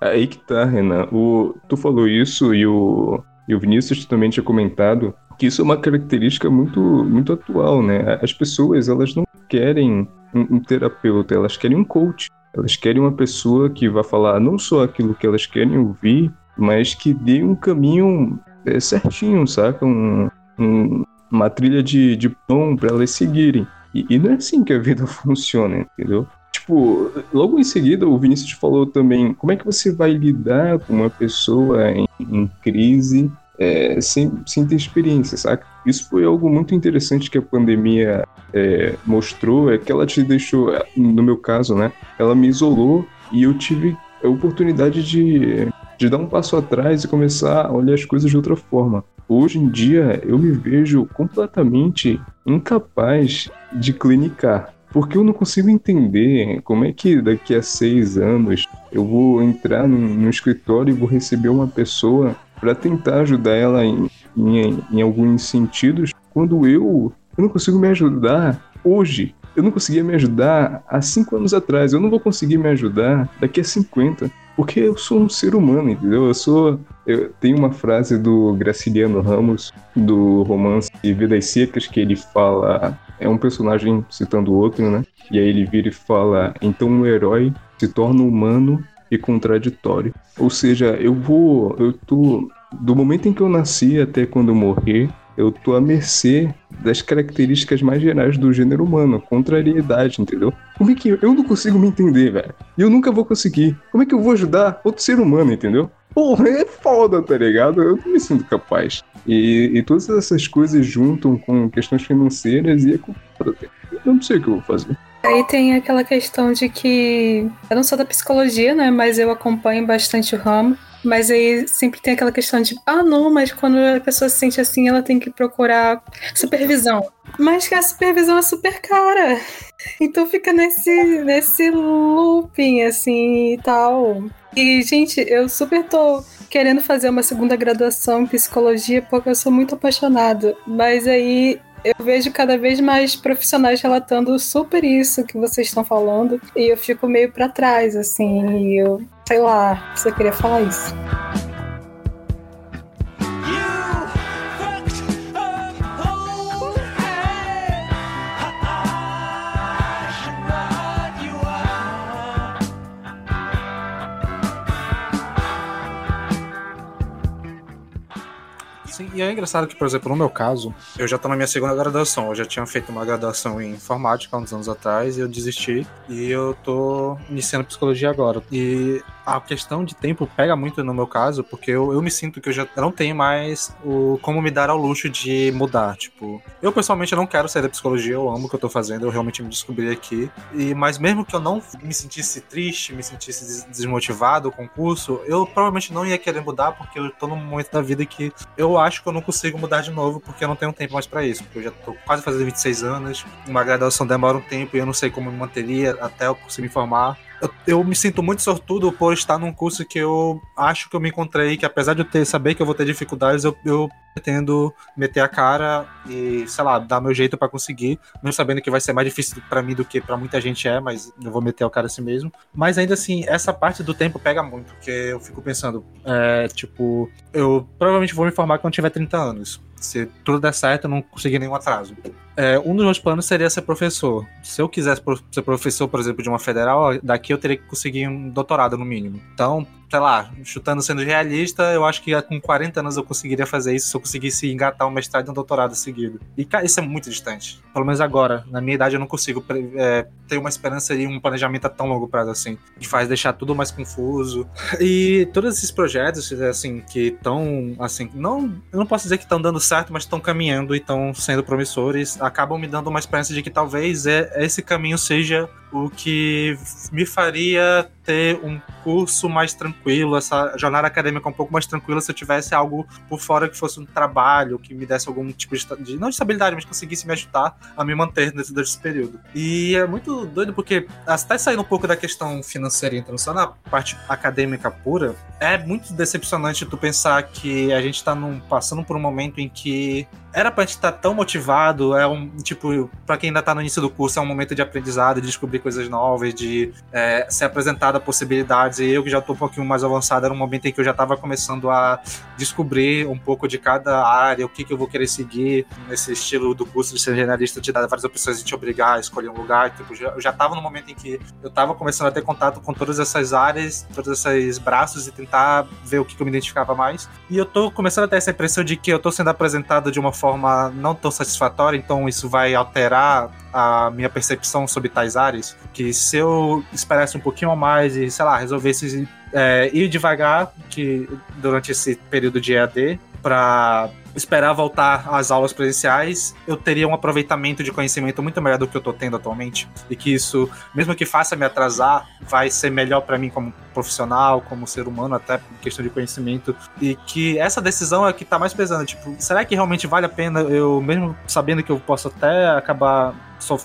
[SPEAKER 5] Aí que tá, Renan. O, tu falou isso e o, e o Vinícius também tinha comentado que isso é uma característica muito, muito atual, né? As pessoas, elas não querem um, um terapeuta, elas querem um coach. Elas querem uma pessoa que vá falar não só aquilo que elas querem ouvir, mas que dê um caminho é, certinho, saca? Um, um, uma trilha de, de pão para elas seguirem. E, e, não é assim que a vida *laughs* funciona, entendeu? Tipo, logo em seguida o Vinícius falou também como é que você vai lidar com uma pessoa em, em crise é, sem, sem ter experiência, saca? Isso foi algo muito interessante que a pandemia é, mostrou, é que ela te deixou, no meu caso, né? Ela me isolou e eu tive a oportunidade de, de dar um passo atrás e começar a olhar as coisas de outra forma. Hoje em dia eu me vejo completamente incapaz de clinicar. Porque eu não consigo entender como é que daqui a seis anos eu vou entrar num, num escritório e vou receber uma pessoa para tentar ajudar ela em, em, em alguns sentidos, quando eu, eu não consigo me ajudar hoje. Eu não conseguia me ajudar há cinco anos atrás. Eu não vou conseguir me ajudar daqui a 50. Porque eu sou um ser humano, entendeu? Eu sou. Eu tenho uma frase do Graciliano Ramos, do romance Vidas Secas, que ele fala. É um personagem citando outro, né? E aí ele vira e fala: então um herói se torna humano e contraditório. Ou seja, eu vou, eu tô do momento em que eu nasci até quando eu morrer, eu tô à mercê das características mais gerais do gênero humano, contrariedade, entendeu? Como é que eu, eu não consigo me entender, velho? E eu nunca vou conseguir. Como é que eu vou ajudar outro ser humano, entendeu? Porra, é foda, tá ligado? Eu não me sinto capaz. E, e todas essas coisas juntam com questões financeiras e é complicado. Eu não sei o que eu vou fazer.
[SPEAKER 6] Aí tem aquela questão de que eu não sou da psicologia, né? Mas eu acompanho bastante o ramo. Mas aí sempre tem aquela questão de, ah, não, mas quando a pessoa se sente assim, ela tem que procurar supervisão. Mas que a supervisão é super cara. Então fica nesse, nesse looping, assim, e tal. E, gente, eu super tô querendo fazer uma segunda graduação em psicologia porque eu sou muito apaixonada. Mas aí eu vejo cada vez mais profissionais relatando super isso que vocês estão falando e eu fico meio para trás, assim, e eu, sei lá, você queria falar isso.
[SPEAKER 2] E é engraçado que, por exemplo, no meu caso, eu já tô na minha segunda graduação. Eu já tinha feito uma graduação em informática há uns anos atrás e eu desisti. E eu tô iniciando psicologia agora. E a questão de tempo pega muito no meu caso, porque eu, eu me sinto que eu já não tenho mais o como me dar ao luxo de mudar. Tipo, eu pessoalmente não quero sair da psicologia, eu amo o que eu tô fazendo, eu realmente me descobri aqui. E, mas mesmo que eu não me sentisse triste, me sentisse desmotivado com o curso, eu provavelmente não ia querer mudar, porque eu tô num momento da vida que eu acho que eu não consigo mudar de novo, porque eu não tenho tempo mais para isso. Porque eu já tô quase fazendo 26 anos, uma graduação demora um tempo e eu não sei como me manteria até eu conseguir me formar eu, me sinto muito sortudo por estar num curso que eu acho que eu me encontrei, que apesar de eu ter, saber que eu vou ter dificuldades, eu, eu pretendo meter a cara e, sei lá, dar meu jeito para conseguir, mesmo sabendo que vai ser mais difícil para mim do que para muita gente é, mas eu vou meter o cara assim mesmo. Mas ainda assim, essa parte do tempo pega muito, porque eu fico pensando, é, tipo, eu provavelmente vou me formar quando tiver 30 anos. Se tudo der certo, eu não conseguir nenhum atraso. É, um dos meus planos seria ser professor. Se eu quisesse ser professor, por exemplo, de uma federal, daqui eu teria que conseguir um doutorado no mínimo. Então, sei lá, chutando sendo realista, eu acho que com 40 anos eu conseguiria fazer isso se eu conseguisse engatar um mestrado e um doutorado seguido. E, isso é muito distante. Pelo menos agora, na minha idade, eu não consigo é, ter uma esperança e um planejamento a tão longo prazo assim. Que faz deixar tudo mais confuso. E todos esses projetos, assim, que estão, assim, não, eu não posso dizer que estão dando certo, mas estão caminhando e estão sendo promissores, acabam me dando uma esperança de que talvez é, esse caminho seja o que me faria ter um curso mais tranquilo, essa jornada acadêmica um pouco mais tranquila se eu tivesse algo por fora que fosse um trabalho, que me desse algum tipo de, não de estabilidade, mas conseguisse me ajudar a me manter nesse, nesse período. E é muito doido porque, até saindo um pouco da questão financeira e entrando só na parte acadêmica pura, é muito decepcionante tu pensar que a gente tá num, passando por um momento em que era pra gente estar tá tão motivado, é um, tipo, pra quem ainda tá no início do curso, é um momento de aprendizado, de descobrir coisas novas, de é, ser apresentado a possibilidades. E eu que já tô um pouquinho mais avançado, era um momento em que eu já tava começando a descobrir um pouco de cada área, o que, que eu vou querer seguir nesse estilo do curso de ser generalista, te dar várias opções e te obrigar a escolher um lugar. Tipo, eu já tava no momento em que eu tava começando a ter contato com todas essas áreas, todos esses braços e tentar ver o que, que eu me identificava mais. E eu tô começando a ter essa impressão de que eu tô sendo apresentado de uma forma não tão satisfatória, então isso vai alterar a minha percepção sobre tais áreas, que se eu esperasse um pouquinho mais e, sei lá, resolvesse é, ir devagar que durante esse período de EAD para esperar voltar às aulas presenciais, eu teria um aproveitamento de conhecimento muito melhor do que eu tô tendo atualmente. E que isso, mesmo que faça me atrasar, vai ser melhor para mim como profissional, como ser humano, até em questão de conhecimento. E que essa decisão é que tá mais pesando. Tipo, será que realmente vale a pena eu, mesmo sabendo que eu posso até acabar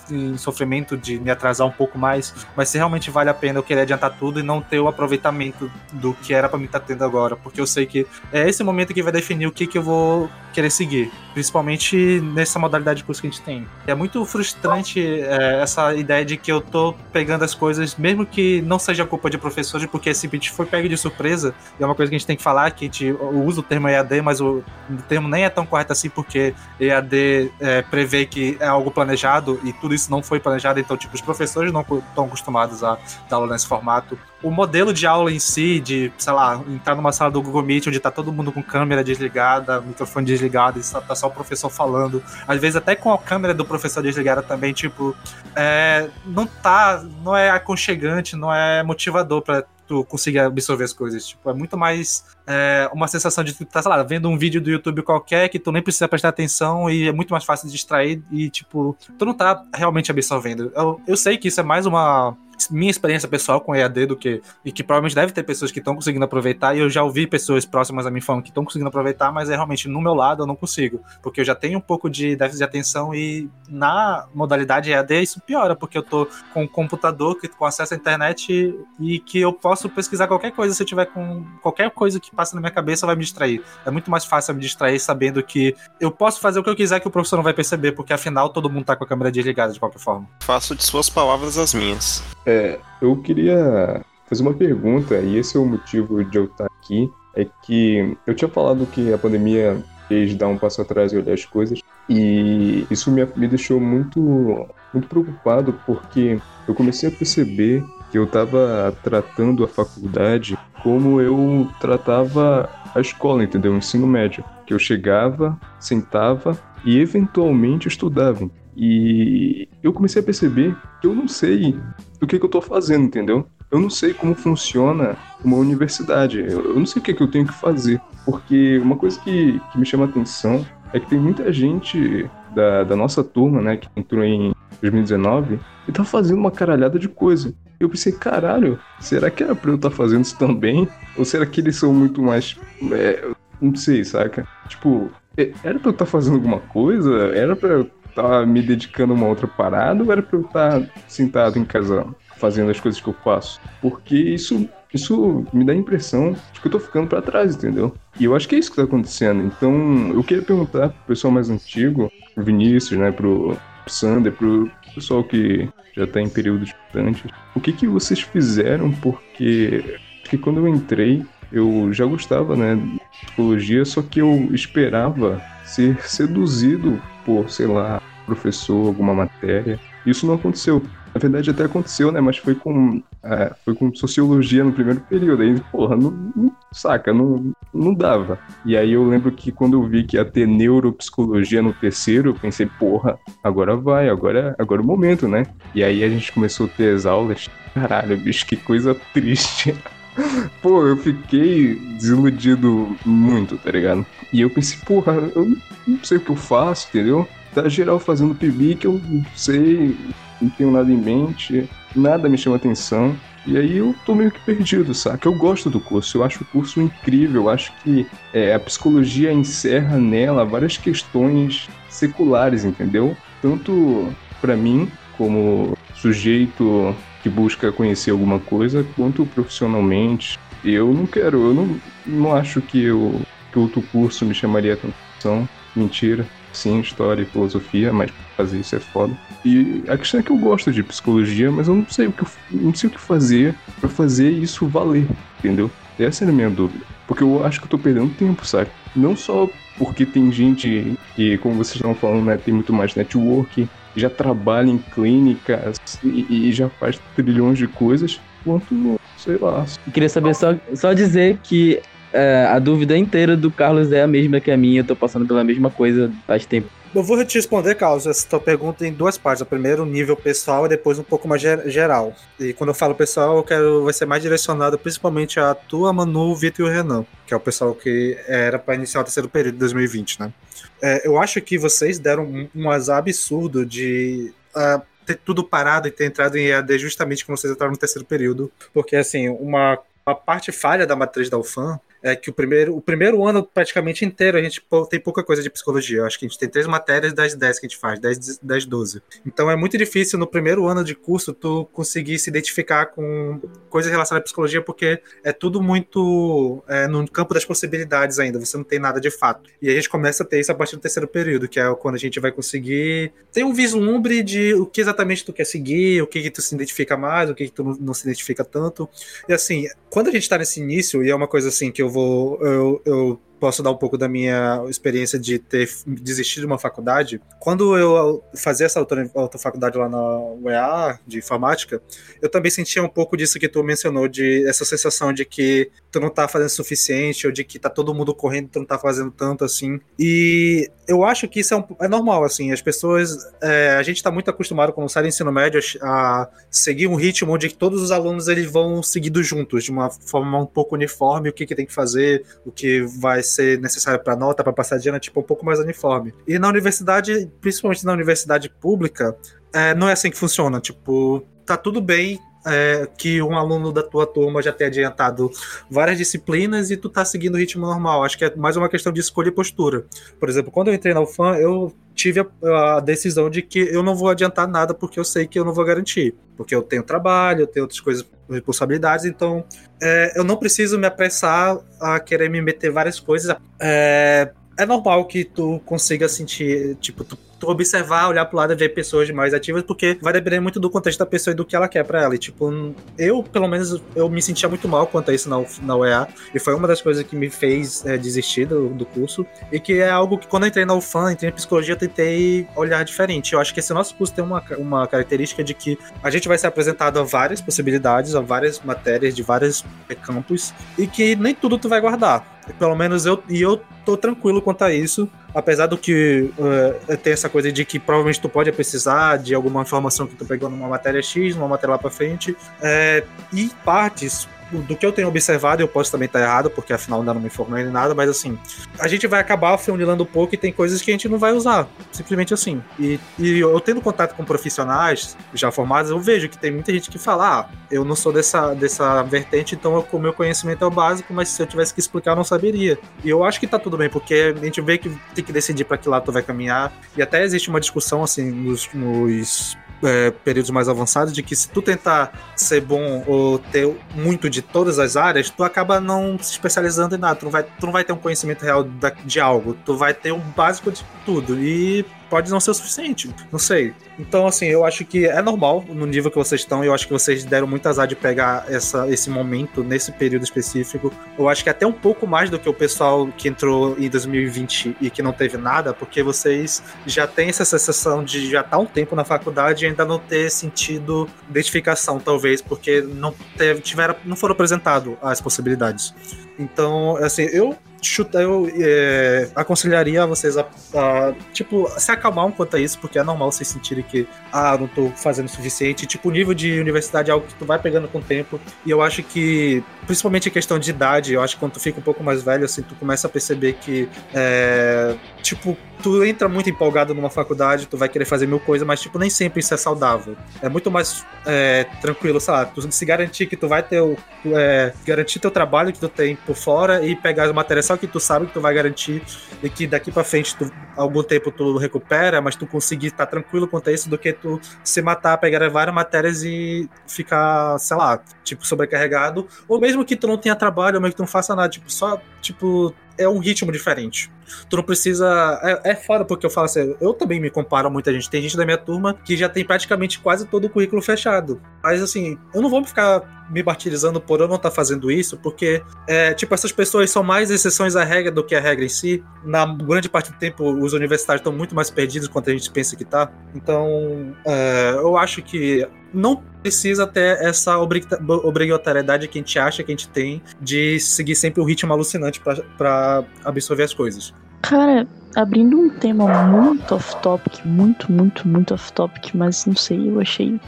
[SPEAKER 2] em sofrimento de me atrasar um pouco mais, mas se realmente vale a pena eu querer adiantar tudo e não ter o aproveitamento do que era para mim estar tá tendo agora, porque eu sei que é esse momento que vai definir o que, que eu vou querer seguir, principalmente nessa modalidade de curso que a gente tem. É muito frustrante é, essa ideia de que eu tô pegando as coisas, mesmo que não seja culpa de professores, porque simplesmente foi pego de surpresa, e é uma coisa que a gente tem que falar, que a gente usa o termo EAD, mas o, o termo nem é tão correto assim, porque EAD é, prevê que é algo planejado e tudo isso não foi planejado, então, tipo, os professores não estão acostumados a dar aula nesse formato. O modelo de aula em si, de, sei lá, entrar numa sala do Google Meet onde tá todo mundo com câmera desligada, microfone desligado, e tá só o professor falando, às vezes até com a câmera do professor desligada também, tipo, é, não tá, não é aconchegante, não é motivador para tu conseguir absorver as coisas. Tipo, é muito mais é, uma sensação de tu tá, sei lá, vendo um vídeo do YouTube qualquer que tu nem precisa prestar atenção e é muito mais fácil de distrair e, tipo, tu não tá realmente absorvendo. Eu, eu sei que isso é mais uma minha experiência pessoal com EAD do que. E que provavelmente deve ter pessoas que estão conseguindo aproveitar. E eu já ouvi pessoas próximas a mim falando que estão conseguindo aproveitar, mas é realmente no meu lado eu não consigo. Porque eu já tenho um pouco de déficit de atenção e na modalidade EAD isso piora, porque eu tô com um computador com acesso à internet e que eu posso pesquisar qualquer coisa se eu tiver com qualquer coisa que passa na minha cabeça vai me distrair. É muito mais fácil me distrair sabendo que eu posso fazer o que eu quiser que o professor não vai perceber, porque afinal todo mundo tá com a câmera desligada de qualquer forma.
[SPEAKER 3] Faço de suas palavras as minhas.
[SPEAKER 5] É, eu queria fazer uma pergunta, e esse é o motivo de eu estar aqui, é que eu tinha falado que a pandemia fez dar um passo atrás e olhar as coisas. E isso me, me deixou muito, muito preocupado porque eu comecei a perceber que eu estava tratando a faculdade como eu tratava a escola, entendeu? O ensino médio. Que eu chegava, sentava e eventualmente estudava. E eu comecei a perceber que eu não sei o que, que eu estou fazendo, entendeu? Eu não sei como funciona uma universidade. Eu, não sei o que, que eu tenho que fazer. Porque uma coisa que, que me chama a atenção é que tem muita gente da, da nossa turma, né, que entrou em 2019 e tá fazendo uma caralhada de coisa. Eu pensei, caralho, será que era pra eu estar tá fazendo isso também? Ou será que eles são muito mais. É, não sei, saca? Tipo, é, era pra eu estar tá fazendo alguma coisa? Era pra eu estar me dedicando a uma outra parada? Ou era pra eu estar sentado em casa fazendo as coisas que eu faço? Porque isso isso me dá a impressão de que eu tô ficando para trás, entendeu? E eu acho que é isso que tá acontecendo. Então, eu queria perguntar pro pessoal mais antigo, pro Vinícius, né, pro Sander, pro pessoal que já tá em período distante, o que que vocês fizeram? Porque que quando eu entrei, eu já gostava, né, de psicologia, só que eu esperava ser seduzido por, sei lá, professor, alguma matéria. Isso não aconteceu. Na verdade, até aconteceu, né? Mas foi com, é, foi com sociologia no primeiro período. Aí, porra, não, não, saca, não, não dava. E aí eu lembro que quando eu vi que ia ter neuropsicologia no terceiro, eu pensei, porra, agora vai, agora, agora é o momento, né? E aí a gente começou a ter as aulas. Caralho, bicho, que coisa triste. *laughs* *laughs* Pô, eu fiquei desiludido muito, tá ligado? E eu pensei, porra, eu não sei o que eu faço, entendeu? Tá geral fazendo PIB que eu não sei, não tenho nada em mente, nada me chama atenção. E aí eu tô meio que perdido, saca? Eu gosto do curso, eu acho o curso incrível, eu acho que é, a psicologia encerra nela várias questões seculares, entendeu? Tanto para mim, como sujeito que busca conhecer alguma coisa, quanto profissionalmente. Eu não quero, eu não, não acho que, eu, que outro curso me chamaria atenção. Mentira sim, história e filosofia, mas fazer isso é foda. E a questão é que eu gosto de psicologia, mas eu não sei o que, não sei o que fazer para fazer isso valer, entendeu? Essa é a minha dúvida. Porque eu acho que eu tô perdendo tempo, sabe? Não só porque tem gente que, como vocês estão falando, né, tem muito mais network, já trabalha em clínicas e, e já faz trilhões de coisas, quanto, sei lá.
[SPEAKER 7] Eu queria saber só, só dizer que é, a dúvida inteira do Carlos é a mesma que a minha. Eu tô passando pela mesma coisa faz tempo.
[SPEAKER 2] Eu vou te responder, Carlos, essa tua pergunta em duas partes. A primeira, o nível pessoal, e depois um pouco mais geral. E quando eu falo pessoal, eu quero vai ser mais direcionado principalmente a tua, Manu, Vitor e o Renan, que é o pessoal que era para iniciar o terceiro período de 2020, né? É, eu acho que vocês deram um, um azar absurdo de uh, ter tudo parado e ter entrado em EAD justamente quando vocês entraram no terceiro período. Porque, assim, uma, uma parte falha da matriz da UFAM é que o primeiro, o primeiro ano praticamente inteiro a gente tem pouca coisa de psicologia. Eu acho que a gente tem três matérias das dez que a gente faz, dez, dez, doze. Então é muito difícil no primeiro ano de curso tu conseguir se identificar com coisas relacionadas à psicologia, porque é tudo muito é, no campo das possibilidades ainda, você não tem nada de fato. E a gente começa a ter isso a partir do terceiro período, que é quando a gente vai conseguir ter um vislumbre de o que exatamente tu quer seguir, o que, que tu se identifica mais, o que, que tu não, não se identifica tanto. E assim, quando a gente tá nesse início, e é uma coisa assim que eu vou. Eu, eu posso dar um pouco da minha experiência de ter desistido de uma faculdade. Quando eu fazia essa outra, faculdade lá na UEA, de informática, eu também sentia um pouco disso que tu mencionou, de essa sensação de que tu não tá fazendo o suficiente, ou de que tá todo mundo correndo, tu não tá fazendo tanto assim. E eu acho que isso é, um, é normal, assim, as pessoas, é, a gente tá muito acostumado, quando sai do ensino médio, a seguir um ritmo onde todos os alunos eles vão seguindo juntos, de uma forma um pouco uniforme, o que, que tem que fazer, o que vai ser necessário para nota, para passar de ano, tipo, um pouco mais uniforme. E na universidade, principalmente na universidade pública, é, não é assim que funciona. Tipo, tá tudo bem é, que um aluno da tua turma já tenha adiantado várias disciplinas e tu tá seguindo o ritmo normal. Acho que é mais uma questão de escolha e postura. Por exemplo, quando eu entrei na UFAM, eu tive a, a, decisão de que eu não vou adiantar nada porque eu sei que eu não vou garantir. Porque eu tenho trabalho, eu tenho outras coisas, responsabilidades, então é, eu não preciso me apressar a querer me meter várias coisas. É, é normal que tu consiga sentir, tipo, tu, observar, olhar pro lado e ver pessoas mais ativas, porque vai depender muito do contexto da pessoa e do que ela quer para ela. E, tipo, eu, pelo menos, eu me sentia muito mal quanto a isso na, na UEA, e foi uma das coisas que me fez é, desistir do, do curso, e que é algo que quando eu entrei na UFAM, entrei em psicologia, eu tentei olhar diferente. Eu acho que esse nosso curso tem uma, uma característica de que a gente vai ser apresentado a várias possibilidades, a várias matérias de vários campos, e que nem tudo tu vai guardar. Pelo menos eu, e eu tô tranquilo quanto a isso apesar do que uh, tem essa coisa de que provavelmente tu pode precisar de alguma informação que tu pegou numa matéria X, numa matéria lá pra frente, é, e partes do que eu tenho observado, eu posso também estar errado, porque afinal ainda não me informei nem nada, mas assim, a gente vai acabar funilando um pouco e tem coisas que a gente não vai usar, simplesmente assim. E, e eu tendo contato com profissionais já formados, eu vejo que tem muita gente que fala, ah, eu não sou dessa, dessa vertente, então o meu conhecimento é o básico, mas se eu tivesse que explicar, eu não saberia. E eu acho que tá tudo bem, porque a gente vê que tem que decidir para que lado tu vai caminhar, e até existe uma discussão, assim, nos, nos é, períodos mais avançados de que se tu tentar ser bom ou ter muito de todas as áreas, tu acaba não se especializando em nada. Tu não vai, tu não vai ter um conhecimento real de algo. Tu vai ter um básico de tudo. E pode não ser o suficiente. Não sei. Então, assim, eu acho que é normal no nível que vocês estão. Eu acho que vocês deram muito azar de pegar essa, esse momento, nesse período específico. Eu acho que até um pouco mais do que o pessoal que entrou em 2020 e que não teve nada, porque vocês já têm essa sensação de já estar tá um tempo na faculdade e ainda não ter sentido identificação, talvez, porque não, teve, tiveram, não foram apresentadas as possibilidades. Então, assim, eu chuta, eu é, aconselharia vocês a, a, tipo, se acalmar um quanto a isso, porque é normal vocês sentirem que, ah, não tô fazendo o suficiente. Tipo, o nível de universidade é algo que tu vai pegando com o tempo. E eu acho que, principalmente em questão de idade, eu acho que quando tu fica um pouco mais velho, assim, tu começa a perceber que, é, tipo, tu entra muito empolgado numa faculdade, tu vai querer fazer mil coisas, mas, tipo, nem sempre isso é saudável. É muito mais é, tranquilo, sabe? Tu se garantir que tu vai ter o. É, garantir teu trabalho que tu tem por fora e pegar as matérias só que tu sabe que tu vai garantir e que daqui para frente tu, algum tempo tu recupera, mas tu conseguir estar tá tranquilo quanto a isso do que tu se matar, pegar várias matérias e ficar, sei lá, tipo, sobrecarregado. Ou mesmo que tu não tenha trabalho, mas que tu não faça nada, tipo, só, tipo, é um ritmo diferente. Tu não precisa. É, é foda porque eu falo assim, eu também me comparo a muita gente. Tem gente da minha turma que já tem praticamente quase todo o currículo fechado. Mas assim, eu não vou ficar me martirizando por eu não estar tá fazendo isso, porque, é, tipo, essas pessoas são mais exceções à regra do que a regra em si. Na grande parte do tempo, os universitários estão muito mais perdidos quanto a gente pensa que tá. Então, é, eu acho que não precisa ter essa obrigatoriedade que a gente acha que a gente tem de seguir sempre o ritmo alucinante para absorver as coisas.
[SPEAKER 1] Cara, abrindo um tema muito off-topic, muito, muito, muito off-topic, mas não sei, eu achei.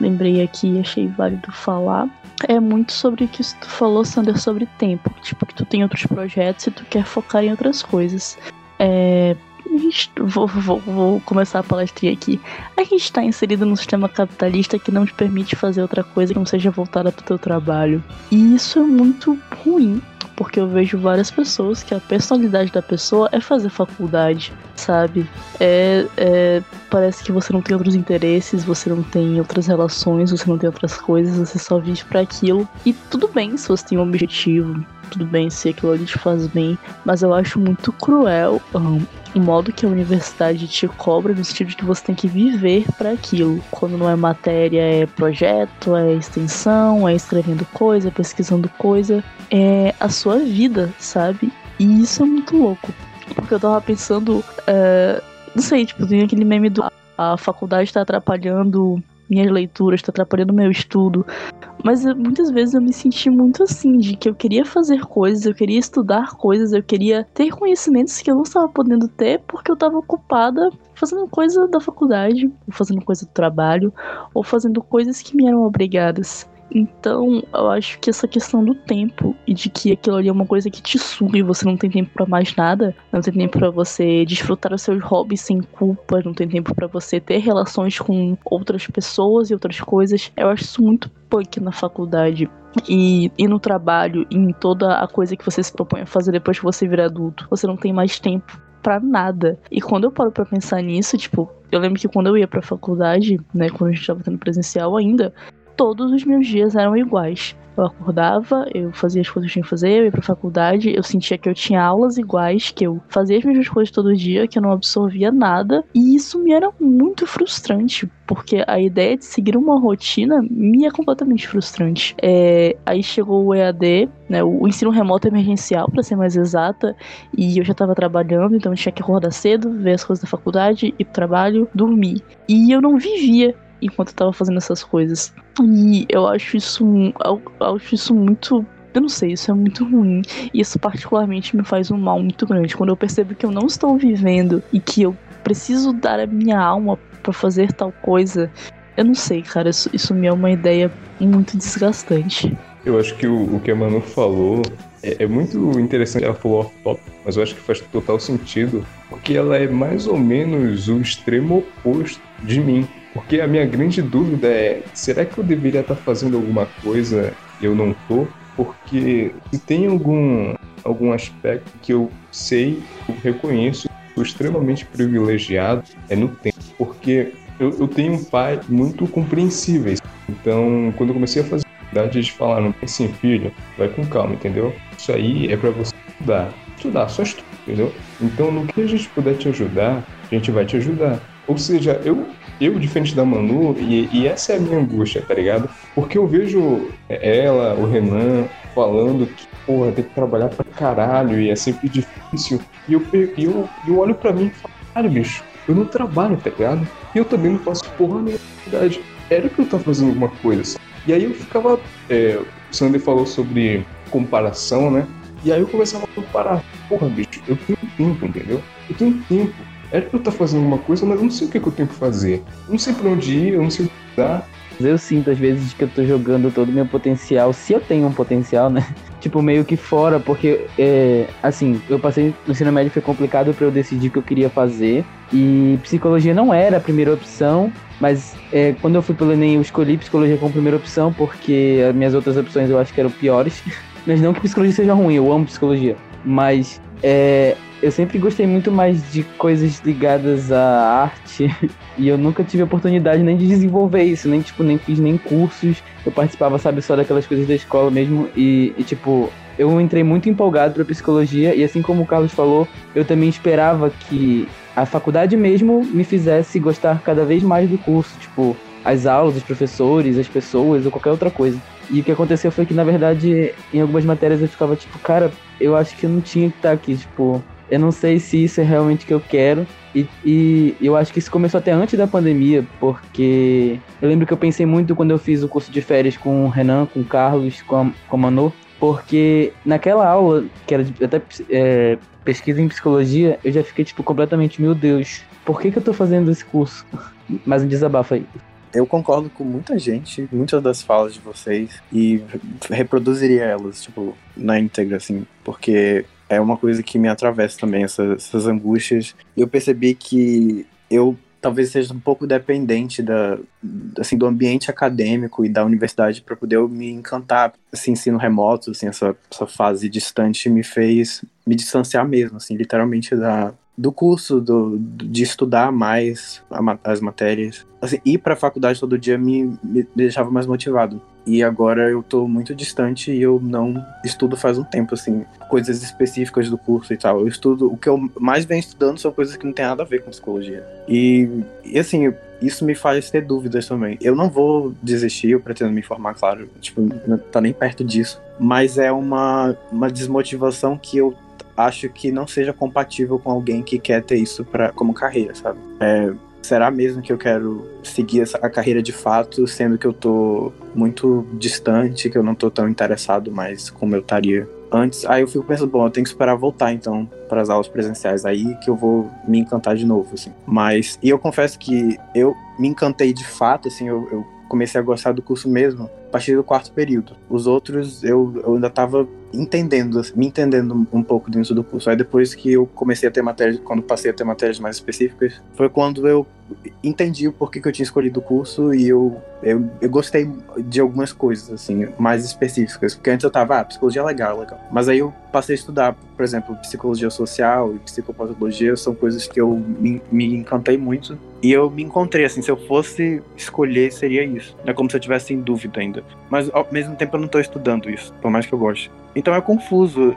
[SPEAKER 1] Lembrei aqui e achei válido falar. É muito sobre o que tu falou, Sander, sobre tempo. Tipo, que tu tem outros projetos e tu quer focar em outras coisas. É, vou, vou, vou começar a palestrinha aqui. A gente está inserido num sistema capitalista que não te permite fazer outra coisa que não seja voltada para o teu trabalho. E isso é muito ruim, porque eu vejo várias pessoas que a personalidade da pessoa é fazer faculdade, sabe? É, é, parece que você não tem outros interesses, você não tem outras relações, você não tem outras coisas, você só vive para aquilo. E tudo bem se você tem um objetivo, tudo bem se aquilo ali te faz bem, mas eu acho muito cruel um, o modo que a universidade te cobra no sentido de que você tem que viver para aquilo. Quando não é matéria, é projeto, é extensão, é escrevendo coisa, é pesquisando coisa. É a sua vida, sabe? E isso é muito louco. Porque eu tava pensando. Uh, não sei, tipo, tem aquele meme do. A faculdade tá atrapalhando minhas leituras, tá atrapalhando meu estudo. Mas eu, muitas vezes eu me senti muito assim, de que eu queria fazer coisas, eu queria estudar coisas, eu queria ter conhecimentos que eu não estava podendo ter porque eu estava ocupada fazendo coisa da faculdade, ou fazendo coisa do trabalho, ou fazendo coisas que me eram obrigadas. Então, eu acho que essa questão do tempo e de que aquilo ali é uma coisa que te suga e você não tem tempo para mais nada, não tem tempo para você desfrutar os seus hobbies sem culpa, não tem tempo para você ter relações com outras pessoas e outras coisas. Eu acho isso muito punk na faculdade. E, e no trabalho, em toda a coisa que você se propõe a fazer depois que você vira adulto, você não tem mais tempo para nada. E quando eu paro para pensar nisso, tipo, eu lembro que quando eu ia pra faculdade, né, quando a gente tava tendo presencial ainda, todos os meus dias eram iguais. Eu acordava, eu fazia as coisas que eu tinha que fazer, eu ia pra faculdade, eu sentia que eu tinha aulas iguais, que eu fazia as mesmas coisas todo dia, que eu não absorvia nada. E isso me era muito frustrante, porque a ideia de seguir uma rotina me é completamente frustrante. É, aí chegou o EAD, né, o ensino remoto emergencial, para ser mais exata, e eu já estava trabalhando, então tinha que acordar cedo, ver as coisas da faculdade, ir pro trabalho, dormir. E eu não vivia enquanto eu tava fazendo essas coisas. E eu acho isso, eu acho isso muito eu não sei, isso é muito ruim. E isso particularmente me faz um mal muito grande. Quando eu percebo que eu não estou vivendo e que eu preciso dar a minha alma para fazer tal coisa, eu não sei, cara. Isso, isso me é uma ideia muito desgastante.
[SPEAKER 5] Eu acho que o, o que a Manu falou é, é, muito interessante. Ela falou off-top, mas eu acho que faz total sentido, porque ela é mais ou menos o extremo oposto de mim. Porque a minha grande dúvida é: será que eu deveria estar fazendo alguma coisa e eu não tô? Porque se tem algum, algum aspecto que eu sei, eu reconheço, sou extremamente privilegiado, é no tempo. Porque eu, eu tenho um pai muito compreensível. Então, quando eu comecei a fazer faculdade, eles falaram assim, filho, vai com calma, entendeu? Isso aí é para você estudar. Estudar, só estudar, entendeu? Então, no que a gente puder te ajudar, a gente vai te ajudar. Ou seja, eu eu, diferente da Manu, e, e, essa é a minha angústia, tá ligado? Porque eu vejo ela, o Renan, falando que, porra, tem que trabalhar pra caralho e é sempre difícil. E eu, eu, eu olho pra mim e falo, caralho, bicho, eu não trabalho, tá ligado? E eu também não faço porra nenhuma, verdade. Era que eu tava fazendo alguma coisa. Sabe? E aí eu ficava. É, o Sandy falou sobre comparação, né? E aí eu começava a comparar. Porra, bicho, eu tenho tempo, entendeu? Eu tenho tempo era pra eu estar fazendo alguma coisa, mas eu não sei o que, que eu tenho que fazer. Eu não sei pra onde ir, eu não sei o que dar.
[SPEAKER 7] Eu sinto às vezes que eu tô jogando todo o meu potencial, se eu tenho um potencial, né? *laughs* Tipo, meio que fora, porque, é, assim, eu passei no ensino médio, foi complicado para eu decidir o que eu queria fazer. E psicologia não era a primeira opção, mas é, quando eu fui pelo Enem, eu escolhi psicologia como primeira opção, porque as minhas outras opções eu acho que eram piores. *laughs* Mas não que psicologia seja ruim, eu amo psicologia. Mas é, eu sempre gostei muito mais de coisas ligadas à arte *laughs* e eu nunca tive oportunidade nem de desenvolver isso, nem tipo, nem fiz nem cursos. Eu participava, sabe, só daquelas coisas da escola mesmo e, e tipo, eu entrei muito empolgado para psicologia e assim como o Carlos falou, eu também esperava que a faculdade mesmo me fizesse gostar cada vez mais do curso, tipo, as aulas, os professores, as pessoas ou qualquer outra coisa. E o que aconteceu foi que, na verdade, em algumas matérias eu ficava tipo, cara, eu acho que eu não tinha que estar aqui, tipo, eu não sei se isso é realmente o que eu quero. E, e, eu acho que isso começou até antes da pandemia, porque eu lembro que eu pensei muito quando eu fiz o curso de férias com o Renan, com o Carlos, com a, com a Manu, porque naquela aula, que era de, até é, pesquisa em psicologia, eu já fiquei, tipo, completamente, meu Deus, por que, que eu tô fazendo esse curso? *laughs* Mais um desabafo aí.
[SPEAKER 8] Eu concordo com muita gente, muitas das falas de vocês, e reproduziria elas, tipo, na íntegra, assim, porque é uma coisa que me atravessa também, essas, essas angústias. Eu percebi que eu talvez seja um pouco dependente da, assim, do ambiente acadêmico e da universidade para poder me encantar. Esse ensino remoto, assim, essa, essa fase distante me fez me distanciar mesmo, assim, literalmente da, do curso, do, de estudar mais as matérias. Assim, ir para a faculdade todo dia me, me deixava mais motivado. E agora eu tô muito distante e eu não estudo faz um tempo, assim, coisas específicas do curso e tal. Eu estudo, o que eu mais venho estudando são coisas que não tem nada a ver com psicologia. E, e assim, isso me faz ter dúvidas também. Eu não vou desistir, eu pretendo me formar, claro, tipo, não tá nem perto disso. Mas é uma, uma desmotivação que eu acho que não seja compatível com alguém que quer ter isso pra, como carreira, sabe? É, será mesmo que eu quero seguir essa, a carreira de fato, sendo que eu tô muito distante, que eu não tô tão interessado mais como eu estaria antes? Aí eu fico pensando, bom, eu tenho que esperar voltar então para as aulas presenciais, aí que eu vou me encantar de novo, assim. Mas, e eu confesso que eu me encantei de fato, assim, eu, eu comecei a gostar do curso mesmo a partir do quarto período. Os outros eu, eu ainda estava entendendo, me entendendo um pouco dentro do curso. Aí depois que eu comecei a ter matérias, quando passei a ter matérias mais específicas, foi quando eu entendi o porquê que eu tinha escolhido o curso e eu, eu, eu gostei de algumas coisas, assim, mais específicas. Porque antes eu tava, ah, psicologia é legal, legal. Mas aí eu passei a estudar, por exemplo, psicologia social e psicopatologia, são coisas que eu me, me encantei muito. E eu me encontrei, assim, se eu fosse escolher, seria isso. É como se eu tivesse em dúvida ainda vida. Mas ao mesmo tempo eu não tô estudando isso, por mais que eu goste. Então é confuso,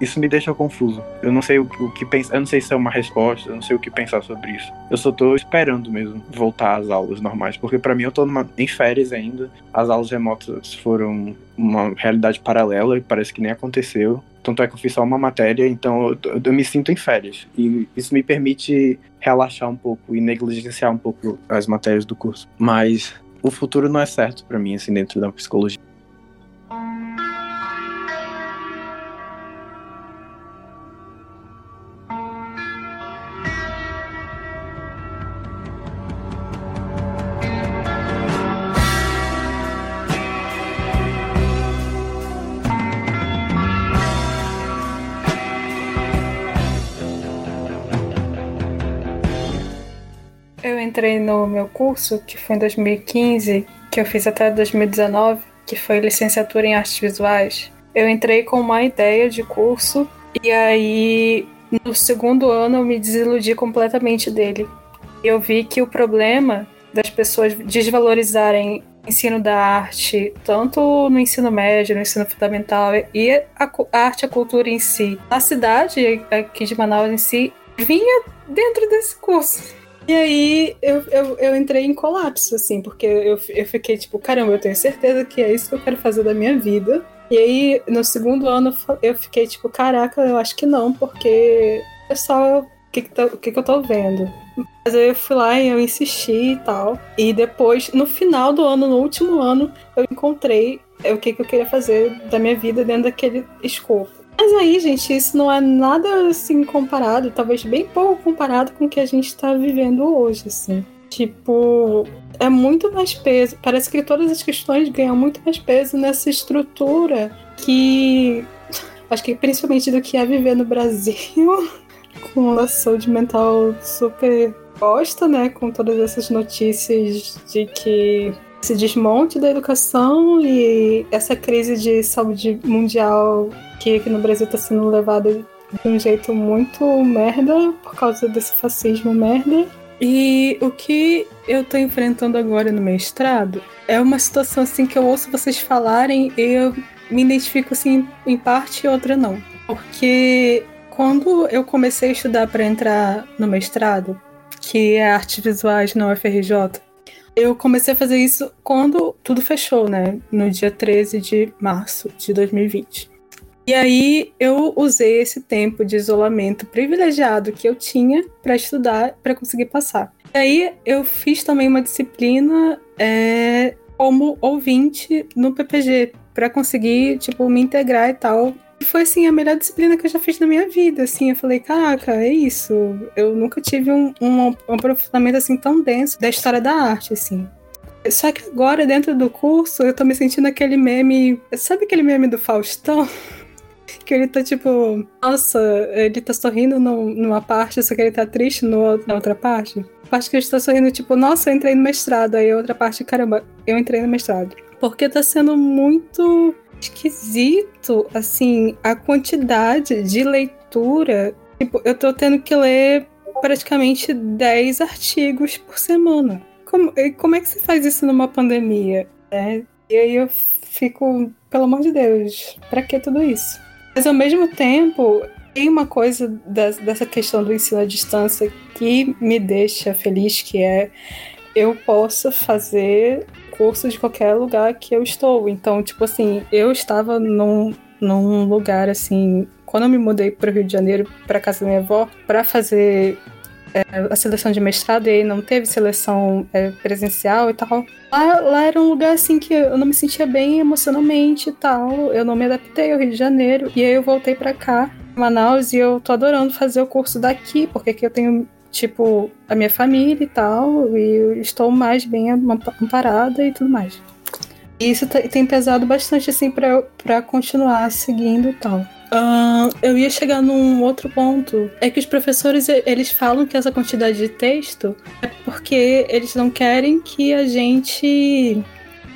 [SPEAKER 8] isso me deixa confuso. Eu não sei o, o que pensar, eu não sei se é uma resposta, eu não sei o que pensar sobre isso. Eu só tô esperando mesmo voltar às aulas normais, porque para mim eu numa, em férias ainda. As aulas remotas foram uma realidade paralela e parece que nem aconteceu. Tanto é que eu fiz só uma matéria, então eu, eu me sinto em férias. E isso me permite relaxar um pouco e negligenciar um pouco as matérias do curso. Mas o futuro não é certo para mim, assim, dentro da psicologia.
[SPEAKER 6] Entrei no meu curso, que foi em 2015, que eu fiz até 2019, que foi licenciatura em artes visuais. Eu entrei com uma ideia de curso e aí no segundo ano eu me desiludi completamente dele. Eu vi que o problema das pessoas desvalorizarem ensino da arte, tanto no ensino médio, no ensino fundamental e a, a arte a cultura em si, na cidade aqui de Manaus em si, vinha dentro desse curso. E aí eu, eu, eu, entrei em colapso, assim, porque eu, eu fiquei tipo, caramba, eu tenho certeza que é isso que eu quero fazer da minha vida. E aí, no segundo ano, eu fiquei tipo, caraca, eu acho que não, porque é só o que, que, tá, o que, que eu tô vendo. Mas aí eu fui lá e eu insisti e tal. E depois, no final do ano, no último ano, eu encontrei o que, que eu queria fazer da minha vida dentro daquele escopo. Mas aí, gente, isso não é nada assim comparado, talvez bem pouco comparado com o que a gente tá vivendo hoje, assim. Tipo, é muito mais peso. Parece que todas as questões ganham muito mais peso nessa estrutura que. Acho que principalmente do que é viver no Brasil, *laughs* com a saúde mental super posta, né? Com todas essas notícias de que esse desmonte da educação e essa crise de saúde mundial que aqui no Brasil está sendo levada de um jeito muito merda por causa desse fascismo merda. E o que eu tô enfrentando agora no mestrado é uma situação assim que eu ouço vocês falarem e eu me identifico assim em parte e outra não. Porque quando eu comecei a estudar para entrar no mestrado, que é artes visuais na UFRJ, eu comecei a fazer isso quando tudo fechou, né? No dia 13 de março de 2020. E aí eu usei esse tempo de isolamento privilegiado que eu tinha para estudar, para conseguir passar. E aí eu fiz também uma disciplina é, como ouvinte no PPG para conseguir tipo me integrar e tal. E foi assim a melhor disciplina que eu já fiz na minha vida. Assim, eu falei, caraca, é isso. Eu nunca tive um, um, um aprofundamento assim tão denso da história da arte, assim. Só que agora, dentro do curso, eu tô me sentindo aquele meme. Sabe aquele meme do Faustão? *laughs* que ele tá tipo, nossa, ele tá sorrindo no, numa parte, só que ele tá triste no, na outra parte. A parte que ele está sorrindo, tipo, nossa, eu entrei no mestrado. Aí a outra parte, caramba, eu entrei no mestrado. Porque tá sendo muito esquisito, assim, a quantidade de leitura. Tipo, eu tô tendo que ler praticamente 10 artigos por semana. Como, como é que você faz isso numa pandemia? Né? E aí eu fico, pelo amor de Deus, pra que tudo isso? Mas ao mesmo tempo, tem uma coisa dessa questão do ensino à distância que me deixa feliz, que é eu posso fazer curso de qualquer lugar que eu estou. Então, tipo assim, eu estava num, num lugar assim, quando eu me mudei para o Rio de Janeiro, para casa da minha avó, para fazer é, a seleção de mestrado e aí não teve seleção é, presencial e tal. Lá, lá, era um lugar assim que eu não me sentia bem emocionalmente e tal. Eu não me adaptei ao Rio de Janeiro. E aí eu voltei para cá, Manaus, e eu tô adorando fazer o curso daqui, porque aqui eu tenho, tipo, a minha família e tal, e eu estou mais bem amparada e tudo mais. E isso tem pesado bastante, assim, para continuar seguindo e tal. Uh, eu ia chegar num outro ponto. É que os professores eles falam que essa quantidade de texto é porque eles não querem que a gente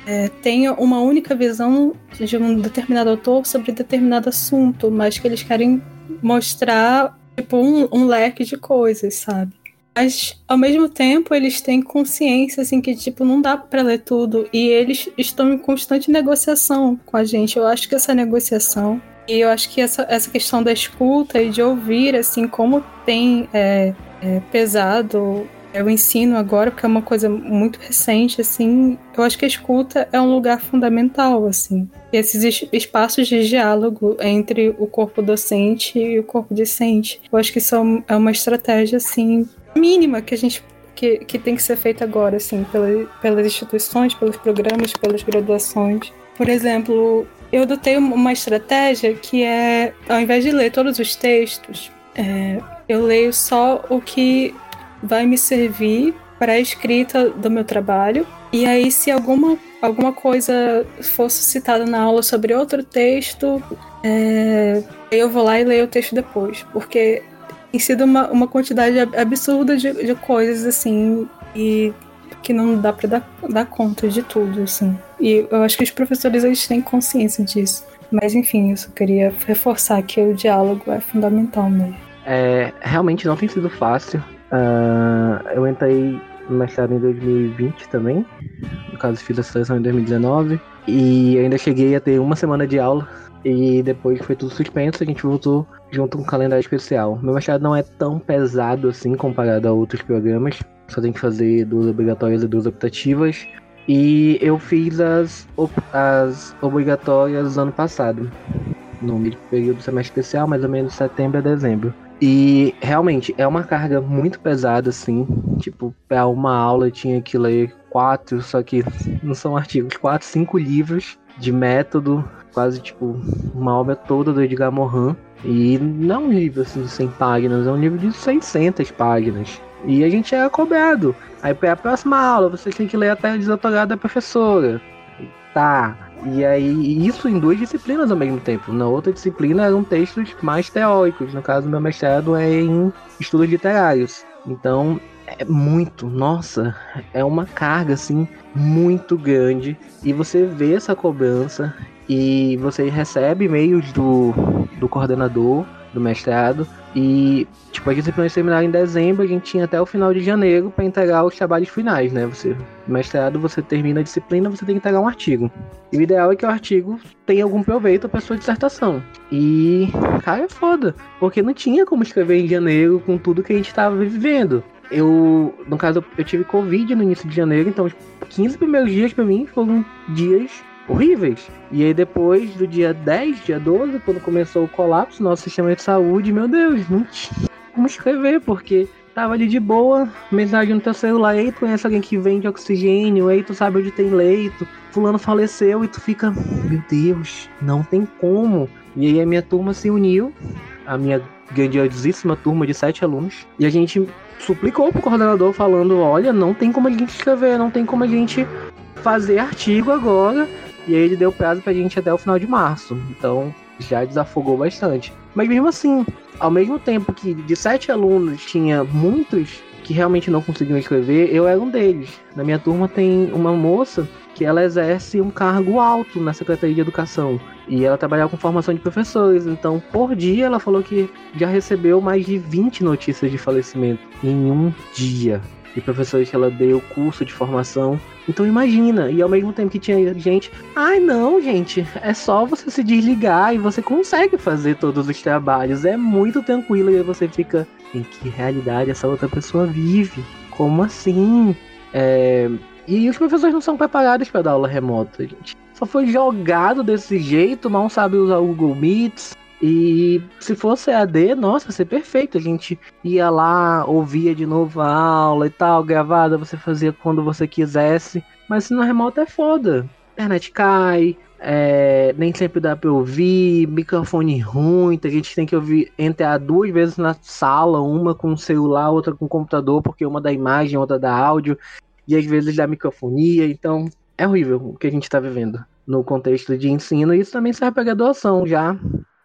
[SPEAKER 6] é, tenha uma única visão de um determinado autor sobre determinado assunto, mas que eles querem mostrar tipo um, um leque de coisas, sabe? Mas, ao mesmo tempo, eles têm consciência, assim, que, tipo, não dá para ler tudo. E eles estão em constante negociação com a gente. Eu acho que essa negociação e eu acho que essa, essa questão da escuta e de ouvir, assim, como tem é, é, pesado é, o ensino agora, porque é uma coisa muito recente, assim, eu acho que a escuta é um lugar fundamental, assim. E esses espaços de diálogo entre o corpo docente e o corpo discente. Eu acho que isso é uma estratégia, assim, mínima que a gente que, que tem que ser feita agora, assim, pela, pelas instituições, pelos programas, pelas graduações. Por exemplo, eu adotei uma estratégia que é, ao invés de ler todos os textos, é, eu leio só o que vai me servir para a escrita do meu trabalho. E aí, se alguma, alguma coisa fosse citada na aula sobre outro texto, é, eu vou lá e leio o texto depois. Porque tem sido uma, uma quantidade absurda de, de coisas, assim, e que não dá para dar, dar conta de tudo, assim. E eu acho que os professores eles têm consciência disso. Mas enfim, eu só queria reforçar que o diálogo é fundamental mesmo.
[SPEAKER 4] É, realmente não tem sido fácil. Uh, eu entrei no mestrado em 2020 também. No caso, fiz a seleção em 2019. E ainda cheguei a ter uma semana de aula. E depois foi tudo suspenso, a gente voltou junto com um calendário especial. Meu mestrado não é tão pesado assim comparado a outros programas. Só tem que fazer duas obrigatórias e duas optativas. E eu fiz as, as obrigatórias ano passado, no período do semestre especial, mais ou menos setembro a dezembro. E realmente é uma carga muito pesada, assim. Tipo, para uma aula eu tinha que ler quatro, só que não são artigos, quatro, cinco livros de método, quase tipo uma obra toda do Edgar Morin. E não é um livro assim de 100 páginas, é um livro de 600 páginas. E a gente era cobrado. Aí para a próxima aula você tem que ler até o desautorado da professora. Tá. E aí, isso em duas disciplinas ao mesmo tempo. Na outra disciplina eram textos mais teóricos. No caso, meu mestrado é em estudos literários. Então, é muito, nossa, é uma carga assim muito grande. E você vê essa cobrança e você recebe e-mails do, do coordenador do mestrado. E, tipo, as disciplinas terminaram em dezembro, a gente tinha até o final de janeiro para entregar os trabalhos finais, né? Você, mestrado, você termina a disciplina, você tem que entregar um artigo. E o ideal é que o artigo tenha algum proveito para sua dissertação. E, cara, é foda, porque não tinha como escrever em janeiro com tudo que a gente estava vivendo. Eu, no caso, eu tive Covid no início de janeiro, então os 15 primeiros dias para mim foram dias horríveis. E aí depois do dia 10, dia 12, quando começou o colapso no nosso sistema de saúde, meu Deus, não tinha como escrever, porque tava ali de boa, mensagem no teu celular, ei, tu conhece alguém que vende oxigênio, ei, tu sabe onde tem leito, fulano faleceu, e tu fica, meu Deus, não tem como. E aí a minha turma se uniu, a minha grandiosíssima turma de sete alunos, e a gente suplicou pro coordenador falando, olha, não tem como a gente escrever, não tem como a gente fazer artigo agora, e aí ele deu prazo pra gente até o final de março. Então já desafogou bastante. Mas mesmo assim, ao mesmo tempo que de sete alunos tinha muitos que realmente não conseguiam escrever, eu era um deles. Na minha turma tem uma moça que ela exerce um cargo alto na Secretaria de Educação e ela trabalhava com formação de professores. Então, por dia, ela falou que já recebeu mais de 20 notícias de falecimento em um dia de professores que ela deu curso de formação. Então imagina, e ao mesmo tempo que tinha gente, ai não, gente, é só você se desligar e você consegue fazer todos os trabalhos, é muito tranquilo e aí você fica, em que realidade essa outra pessoa vive? Como assim? É... E os professores não são preparados para dar aula remota, gente. Só foi jogado desse jeito, mal sabe usar o Google Meets, e se fosse AD, nossa, ia ser perfeito. A gente ia lá, ouvia de novo a aula e tal, gravada, você fazia quando você quisesse. Mas se remoto é foda. Internet cai, é, nem sempre dá pra ouvir, microfone ruim, a gente tem que ouvir entrar duas vezes na sala, uma com o celular, outra com o computador, porque uma da imagem, outra da áudio, e às vezes dá microfonia, então é horrível o que a gente tá vivendo no contexto de ensino, e isso também serve pra graduação já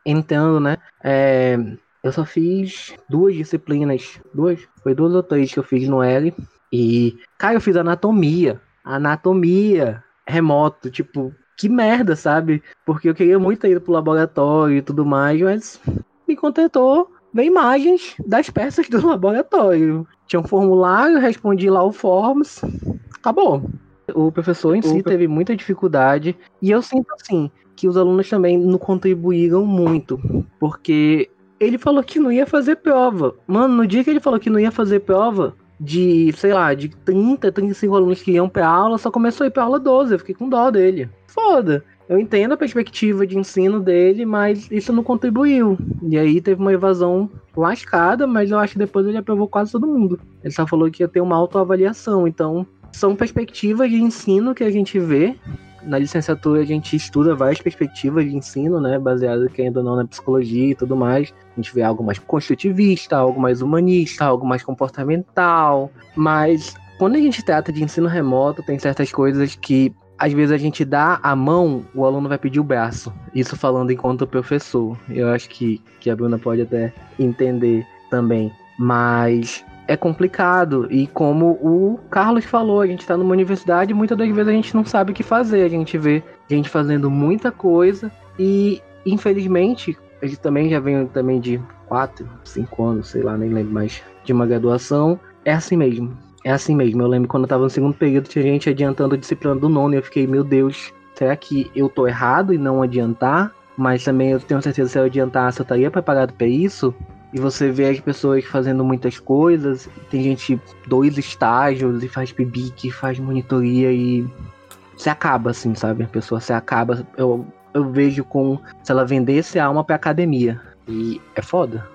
[SPEAKER 4] entrando, né? É, eu só fiz duas disciplinas, duas, foi duas ou três que eu fiz no L. E, cara, eu fiz anatomia. Anatomia remoto, tipo, que merda, sabe? Porque eu queria muito ir pro laboratório e tudo mais, mas me contentou ver imagens das peças do *laughs* laboratório. Tinha um formulário, respondi lá o Forms, acabou. O professor em si teve muita dificuldade e eu sinto assim que os alunos também não contribuíram muito, porque ele falou que não ia fazer prova. Mano, no dia que ele falou que não ia fazer prova, de, sei lá, de 30, 35 alunos que iam pra aula, só começou a ir pra aula 12. Eu fiquei com dó dele. Foda. Eu entendo a perspectiva de ensino dele, mas isso não contribuiu. E aí teve uma evasão lascada, mas eu acho que depois ele aprovou quase todo mundo. Ele só falou que ia ter uma autoavaliação. Então, são perspectivas de ensino que a gente vê. Na licenciatura a gente estuda várias perspectivas de ensino, né? Baseado, querendo ou não, na psicologia e tudo mais. A gente vê algo mais construtivista, algo mais humanista, algo mais comportamental. Mas quando a gente trata de ensino remoto, tem certas coisas que às vezes a gente dá a mão, o aluno vai pedir o braço. Isso falando enquanto professor. Eu acho que, que a Bruna pode até entender também. Mas é complicado. E como o Carlos falou, a gente está numa universidade e muitas das vezes a gente não sabe o que fazer. A gente vê gente fazendo muita coisa e, infelizmente, a gente também já vem também de 4, 5 anos, sei lá, nem lembro mais, de uma graduação. É assim mesmo. É assim mesmo. Eu lembro quando eu tava no segundo período, tinha gente adiantando a disciplina do nono e eu fiquei, meu Deus, será que eu tô errado em não adiantar? Mas também eu tenho certeza que se eu adiantasse, eu estaria preparado para isso. E você vê as pessoas fazendo muitas coisas. Tem gente dois estágios e faz PIBIC, faz monitoria e se acaba assim, sabe? A pessoa se acaba. Eu, eu vejo com se ela vendesse a alma pra academia. E é foda.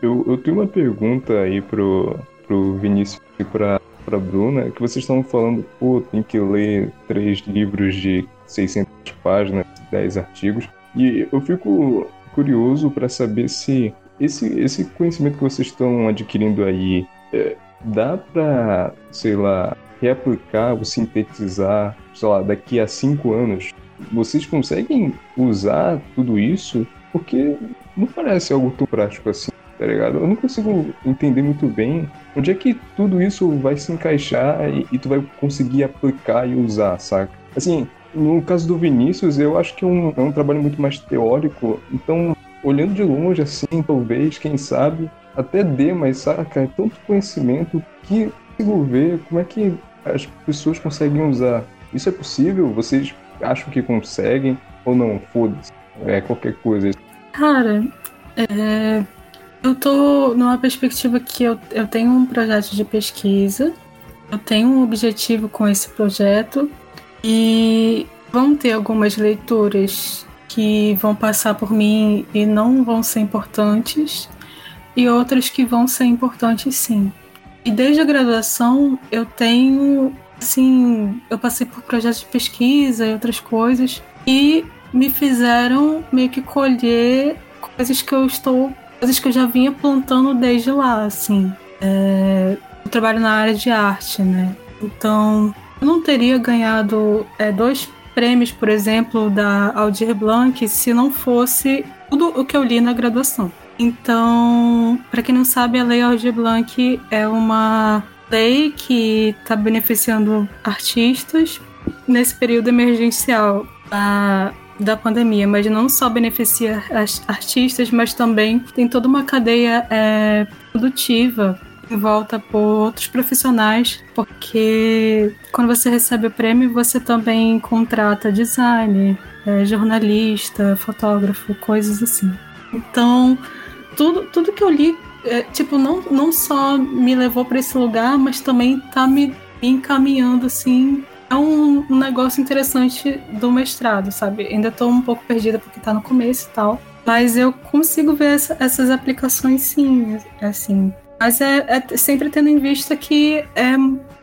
[SPEAKER 5] Eu, eu tenho uma pergunta aí pro, pro Vinícius e pra, pra Bruna, que vocês estão falando, pô, tem que ler três livros de 600 páginas, 10 artigos. E eu fico curioso para saber se esse, esse conhecimento que vocês estão adquirindo aí, é, dá para, sei lá, reaplicar ou sintetizar, sei lá, daqui a cinco anos? Vocês conseguem usar tudo isso? Porque não parece algo tão prático assim, tá ligado? Eu não consigo entender muito bem onde é que tudo isso vai se encaixar e, e tu vai conseguir aplicar e usar, saca? Assim, no caso do Vinícius, eu acho que é um, é um trabalho muito mais teórico, então olhando de longe, assim, talvez, quem sabe, até dê, mas saca, é tanto conhecimento que consigo ver como é que as pessoas conseguem usar. Isso é possível? Vocês acham que conseguem? Ou não? Foda-se. É qualquer coisa.
[SPEAKER 6] Cara, é, eu tô numa perspectiva que eu, eu tenho um projeto de pesquisa, eu tenho um objetivo com esse projeto e vão ter algumas leituras que vão passar por mim e não vão ser importantes, e outras que vão ser importantes sim. E desde a graduação eu tenho, assim, eu passei por projetos de pesquisa e outras coisas, e me fizeram meio que colher coisas que eu estou, coisas que eu já vinha plantando desde lá, assim. É, eu trabalho na área de arte, né? Então, eu não teria ganhado é, dois prêmios, por exemplo, da Aldir Blanc, se não fosse tudo o que eu li na graduação. Então, para quem não sabe, a Lei Aldir Blanc é uma lei que está beneficiando artistas nesse período emergencial da, da pandemia, mas não só beneficia as artistas, mas também tem toda uma cadeia é, produtiva em volta por outros profissionais, porque quando você recebe o prêmio, você também contrata designer, é, jornalista, fotógrafo, coisas assim. Então, tudo, tudo que eu li, é, tipo, não, não só me levou para esse lugar, mas também tá me, me encaminhando, assim. É um, um, negócio interessante do mestrado, sabe? Ainda tô um pouco perdida porque tá no começo e tal. Mas eu consigo ver essa, essas aplicações sim, assim, mas é, é, sempre tendo em vista que é,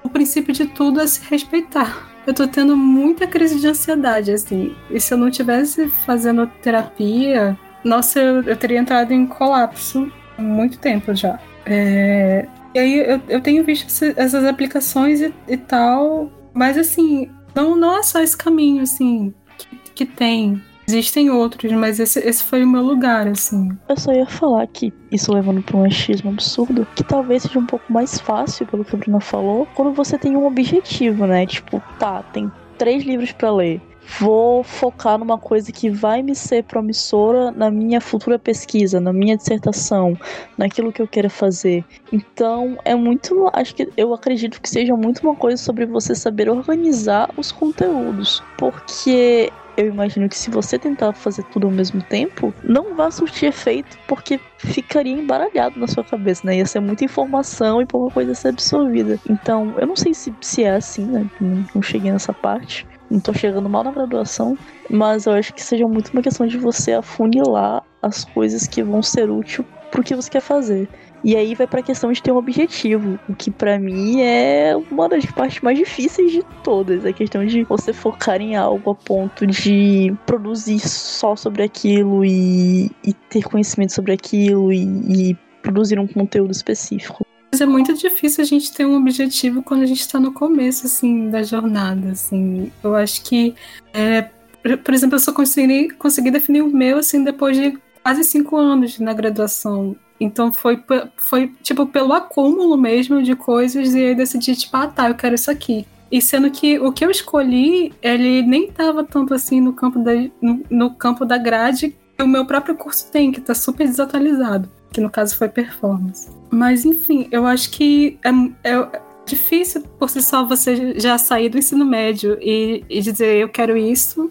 [SPEAKER 6] o princípio de tudo é se respeitar. Eu tô tendo muita crise de ansiedade, assim. E se eu não tivesse fazendo terapia, nossa, eu, eu teria entrado em colapso há muito tempo já. É, e aí eu, eu tenho visto essas aplicações e, e, tal, mas assim, não, não é só esse caminho, assim, que, que tem. Existem outros, mas esse, esse foi o meu lugar, assim.
[SPEAKER 1] Eu só ia falar que, isso levando para um achismo absurdo, que talvez seja um pouco mais fácil, pelo que a Bruna falou, quando você tem um objetivo, né? Tipo, tá, tem três livros para ler. vou focar numa coisa que vai me ser promissora na minha futura pesquisa, na minha dissertação, naquilo que eu queira fazer. Então, é muito, acho que eu acredito que seja muito uma coisa sobre você saber organizar os conteúdos, porque eu imagino que se você tentar fazer tudo ao mesmo tempo, não vai surtir efeito, porque ficaria embaralhado na sua cabeça, né? Ia ser muita informação e pouca coisa a ser absorvida. Então, eu não sei se, se é assim, né? Não, não cheguei nessa parte. Não tô chegando mal na graduação, mas eu acho que seja muito uma questão de você afunilar as coisas que vão ser úteis pro que você quer fazer. E aí vai para a questão de ter um objetivo, o que para mim é uma das partes mais difíceis de todas, a questão de você focar em algo a ponto de produzir só sobre aquilo e, e ter conhecimento sobre aquilo e, e produzir um conteúdo específico.
[SPEAKER 6] Mas é muito difícil a gente ter um objetivo quando a gente está no começo, assim, da jornada, assim. Eu acho que, é, por exemplo, eu só consegui, consegui definir o meu, assim, depois de quase cinco anos na graduação. Então foi, foi tipo pelo acúmulo mesmo de coisas e eu decidi, tipo, ah tá, eu quero isso aqui. E sendo que o que eu escolhi, ele nem tava tanto assim no campo da, no, no campo da grade que o meu próprio curso tem, que tá super desatualizado. Que no caso foi performance. Mas enfim, eu acho que é, é difícil por si só você já sair do ensino médio e, e dizer eu quero isso.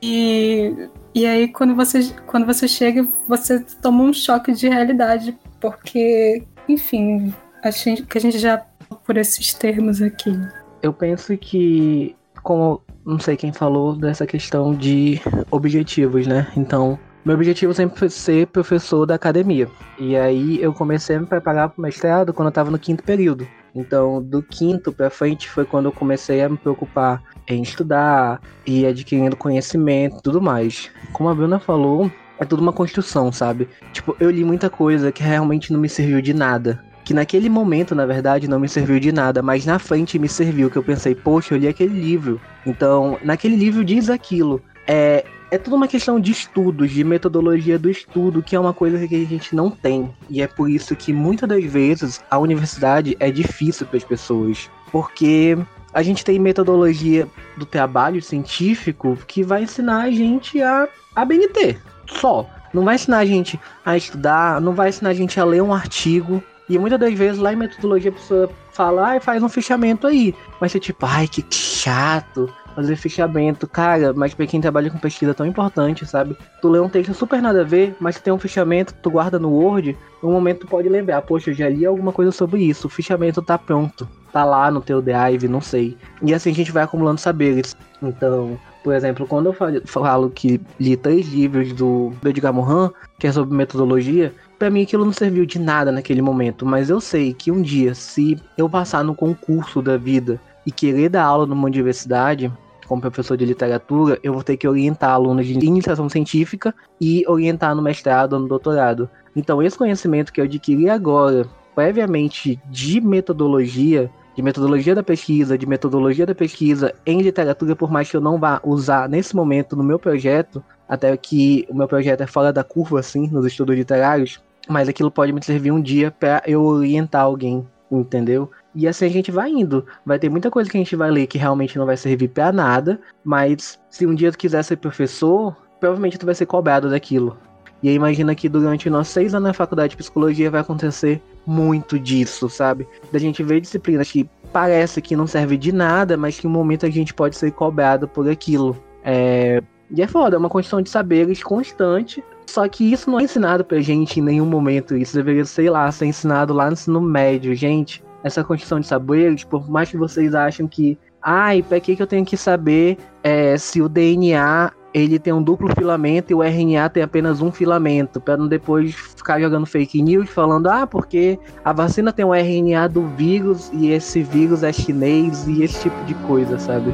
[SPEAKER 6] E e aí, quando você, quando você chega, você toma um choque de realidade, porque, enfim, acho que a gente já por esses termos aqui.
[SPEAKER 4] Eu penso que, como não sei quem falou dessa questão de objetivos, né? Então, meu objetivo sempre foi ser professor da academia. E aí eu comecei a me preparar para o mestrado quando eu estava no quinto período. Então, do quinto para frente foi quando eu comecei a me preocupar em estudar e adquirindo conhecimento e tudo mais. Como a Bruna falou, é tudo uma construção, sabe? Tipo, eu li muita coisa que realmente não me serviu de nada. Que naquele momento, na verdade, não me serviu de nada, mas na frente me serviu, que eu pensei, poxa, eu li aquele livro. Então, naquele livro diz aquilo. É, é tudo uma questão de estudos, de metodologia do estudo, que é uma coisa que a gente não tem. E é por isso que muitas das vezes a universidade é difícil para as pessoas. Porque a gente tem metodologia do trabalho científico que vai ensinar a gente a, a BNT. Só. Não vai ensinar a gente a estudar, não vai ensinar a gente a ler um artigo. E muitas das vezes lá em metodologia a pessoa fala, ah, faz um fechamento aí. Mas você tipo, ai, que chato fazer fechamento. Cara, mas pra quem trabalha com pesquisa é tão importante, sabe? Tu lê um texto super nada a ver, mas tem um fechamento, tu guarda no Word, no momento tu pode lembrar, poxa, eu já li alguma coisa sobre isso, o fechamento tá pronto. Tá lá no teu drive, não sei. E assim a gente vai acumulando saberes. Então, por exemplo, quando eu falo que li três livros do Edgar Morin, que é sobre metodologia, para mim aquilo não serviu de nada naquele momento, mas eu sei que um dia, se eu passar no concurso da vida e querer dar aula numa universidade, como professor de literatura, eu vou ter que orientar alunos de iniciação científica e orientar no mestrado ou no doutorado. Então, esse conhecimento que eu adquiri agora, previamente de metodologia, de metodologia da pesquisa, de metodologia da pesquisa em literatura, por mais que eu não vá usar nesse momento no meu projeto, até que o meu projeto é fora da curva, assim, nos estudos literários, mas aquilo pode me servir um dia para eu orientar alguém, entendeu? E assim a gente vai indo. Vai ter muita coisa que a gente vai ler que realmente não vai servir para nada, mas se um dia tu quiser ser professor, provavelmente tu vai ser cobrado daquilo. E aí imagina que durante nossos seis anos na faculdade de psicologia vai acontecer muito disso, sabe? Da gente ver disciplinas que parece que não serve de nada, mas que em um momento a gente pode ser cobrado por aquilo. É... E é foda, é uma construção de saberes constante. Só que isso não é ensinado pra gente em nenhum momento. Isso deveria, sei lá, ser ensinado lá no ensino médio, gente essa construção de saberes, por mais que vocês achem que, ai, para que, que eu tenho que saber é, se o DNA ele tem um duplo filamento e o RNA tem apenas um filamento, para não depois ficar jogando fake news falando, ah, porque a vacina tem um RNA do vírus e esse vírus é chinês e esse tipo de coisa, sabe?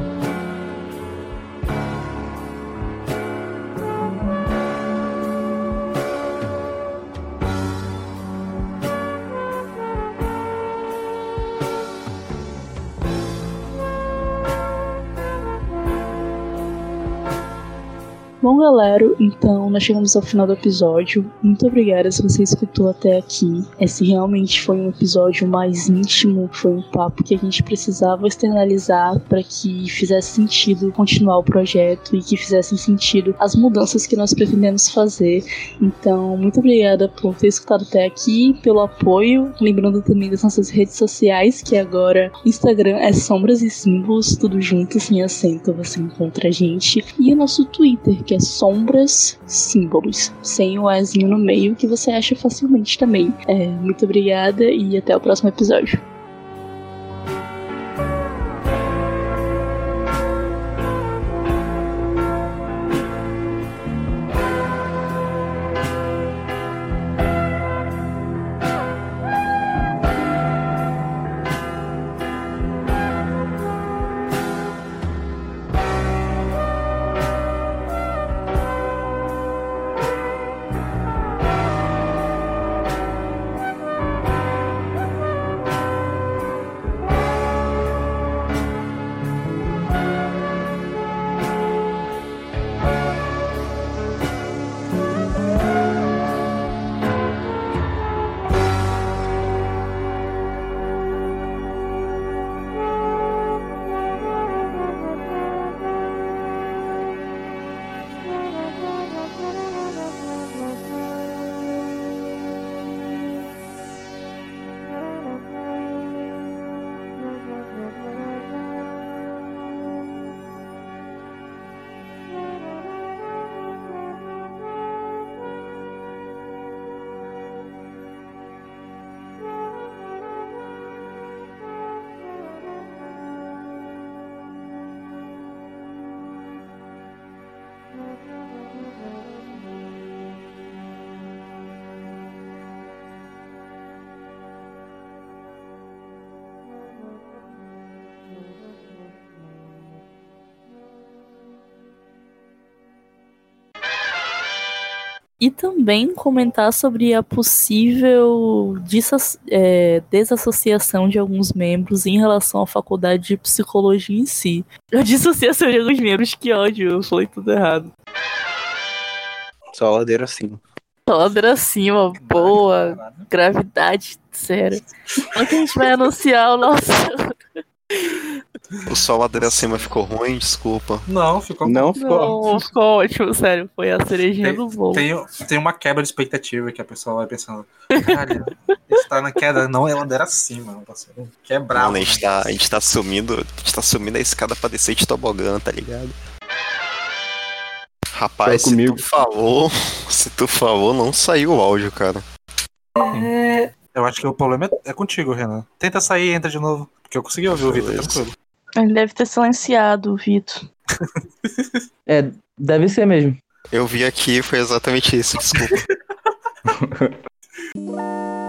[SPEAKER 1] Bom, galera, então nós chegamos ao final do episódio. Muito obrigada se você escutou até aqui. Esse realmente foi um episódio mais íntimo, foi um papo que a gente precisava externalizar para que fizesse sentido continuar o projeto e que fizessem sentido as mudanças que nós pretendemos fazer. Então, muito obrigada por ter escutado até aqui, pelo apoio. Lembrando também das nossas redes sociais, que agora Instagram é Sombras e Símbolos, tudo junto, sem acento, você encontra a gente. E o nosso Twitter, que é Sombras Símbolos, sem o Ezinho no meio, que você acha facilmente também. É, muito obrigada e até o próximo episódio. E também comentar sobre a possível é, desassociação de alguns membros em relação à faculdade de psicologia em si. A dissociação de alguns membros, que ódio, eu falei tudo errado.
[SPEAKER 3] Só ladeira acima.
[SPEAKER 1] Só ladeira acima, boa, gravidade, sério. Quando que a gente vai anunciar o nosso.
[SPEAKER 3] O sol ladeira acima ficou ruim, desculpa.
[SPEAKER 2] Não, ficou
[SPEAKER 8] Não ficou.
[SPEAKER 1] Não, ficou ótimo, sério. Foi a cerejinha
[SPEAKER 2] Tem,
[SPEAKER 1] do bolo.
[SPEAKER 2] tem, tem uma quebra de expectativa que a pessoa vai pensando, cara, está na queda, não é ladeira acima, parceiro. Quebrar.
[SPEAKER 3] Mano, a gente tá, a gente tá sumindo. A gente tá sumindo a escada pra descer de tobogã, tá ligado? Rapaz,
[SPEAKER 5] Tá
[SPEAKER 3] se
[SPEAKER 5] comigo.
[SPEAKER 3] tu falou. *laughs* Se tu falou, não saiu o áudio, cara.
[SPEAKER 6] É,
[SPEAKER 2] Eu acho que o problema é, é contigo, Renan. Tenta sair e entra de novo. Porque eu consegui ouvir o Vitor tranquilo.
[SPEAKER 1] Ele deve ter silenciado o Vitor. *laughs*
[SPEAKER 7] É, deve ser mesmo.
[SPEAKER 3] Eu vi aqui e foi exatamente isso, desculpa. *laughs*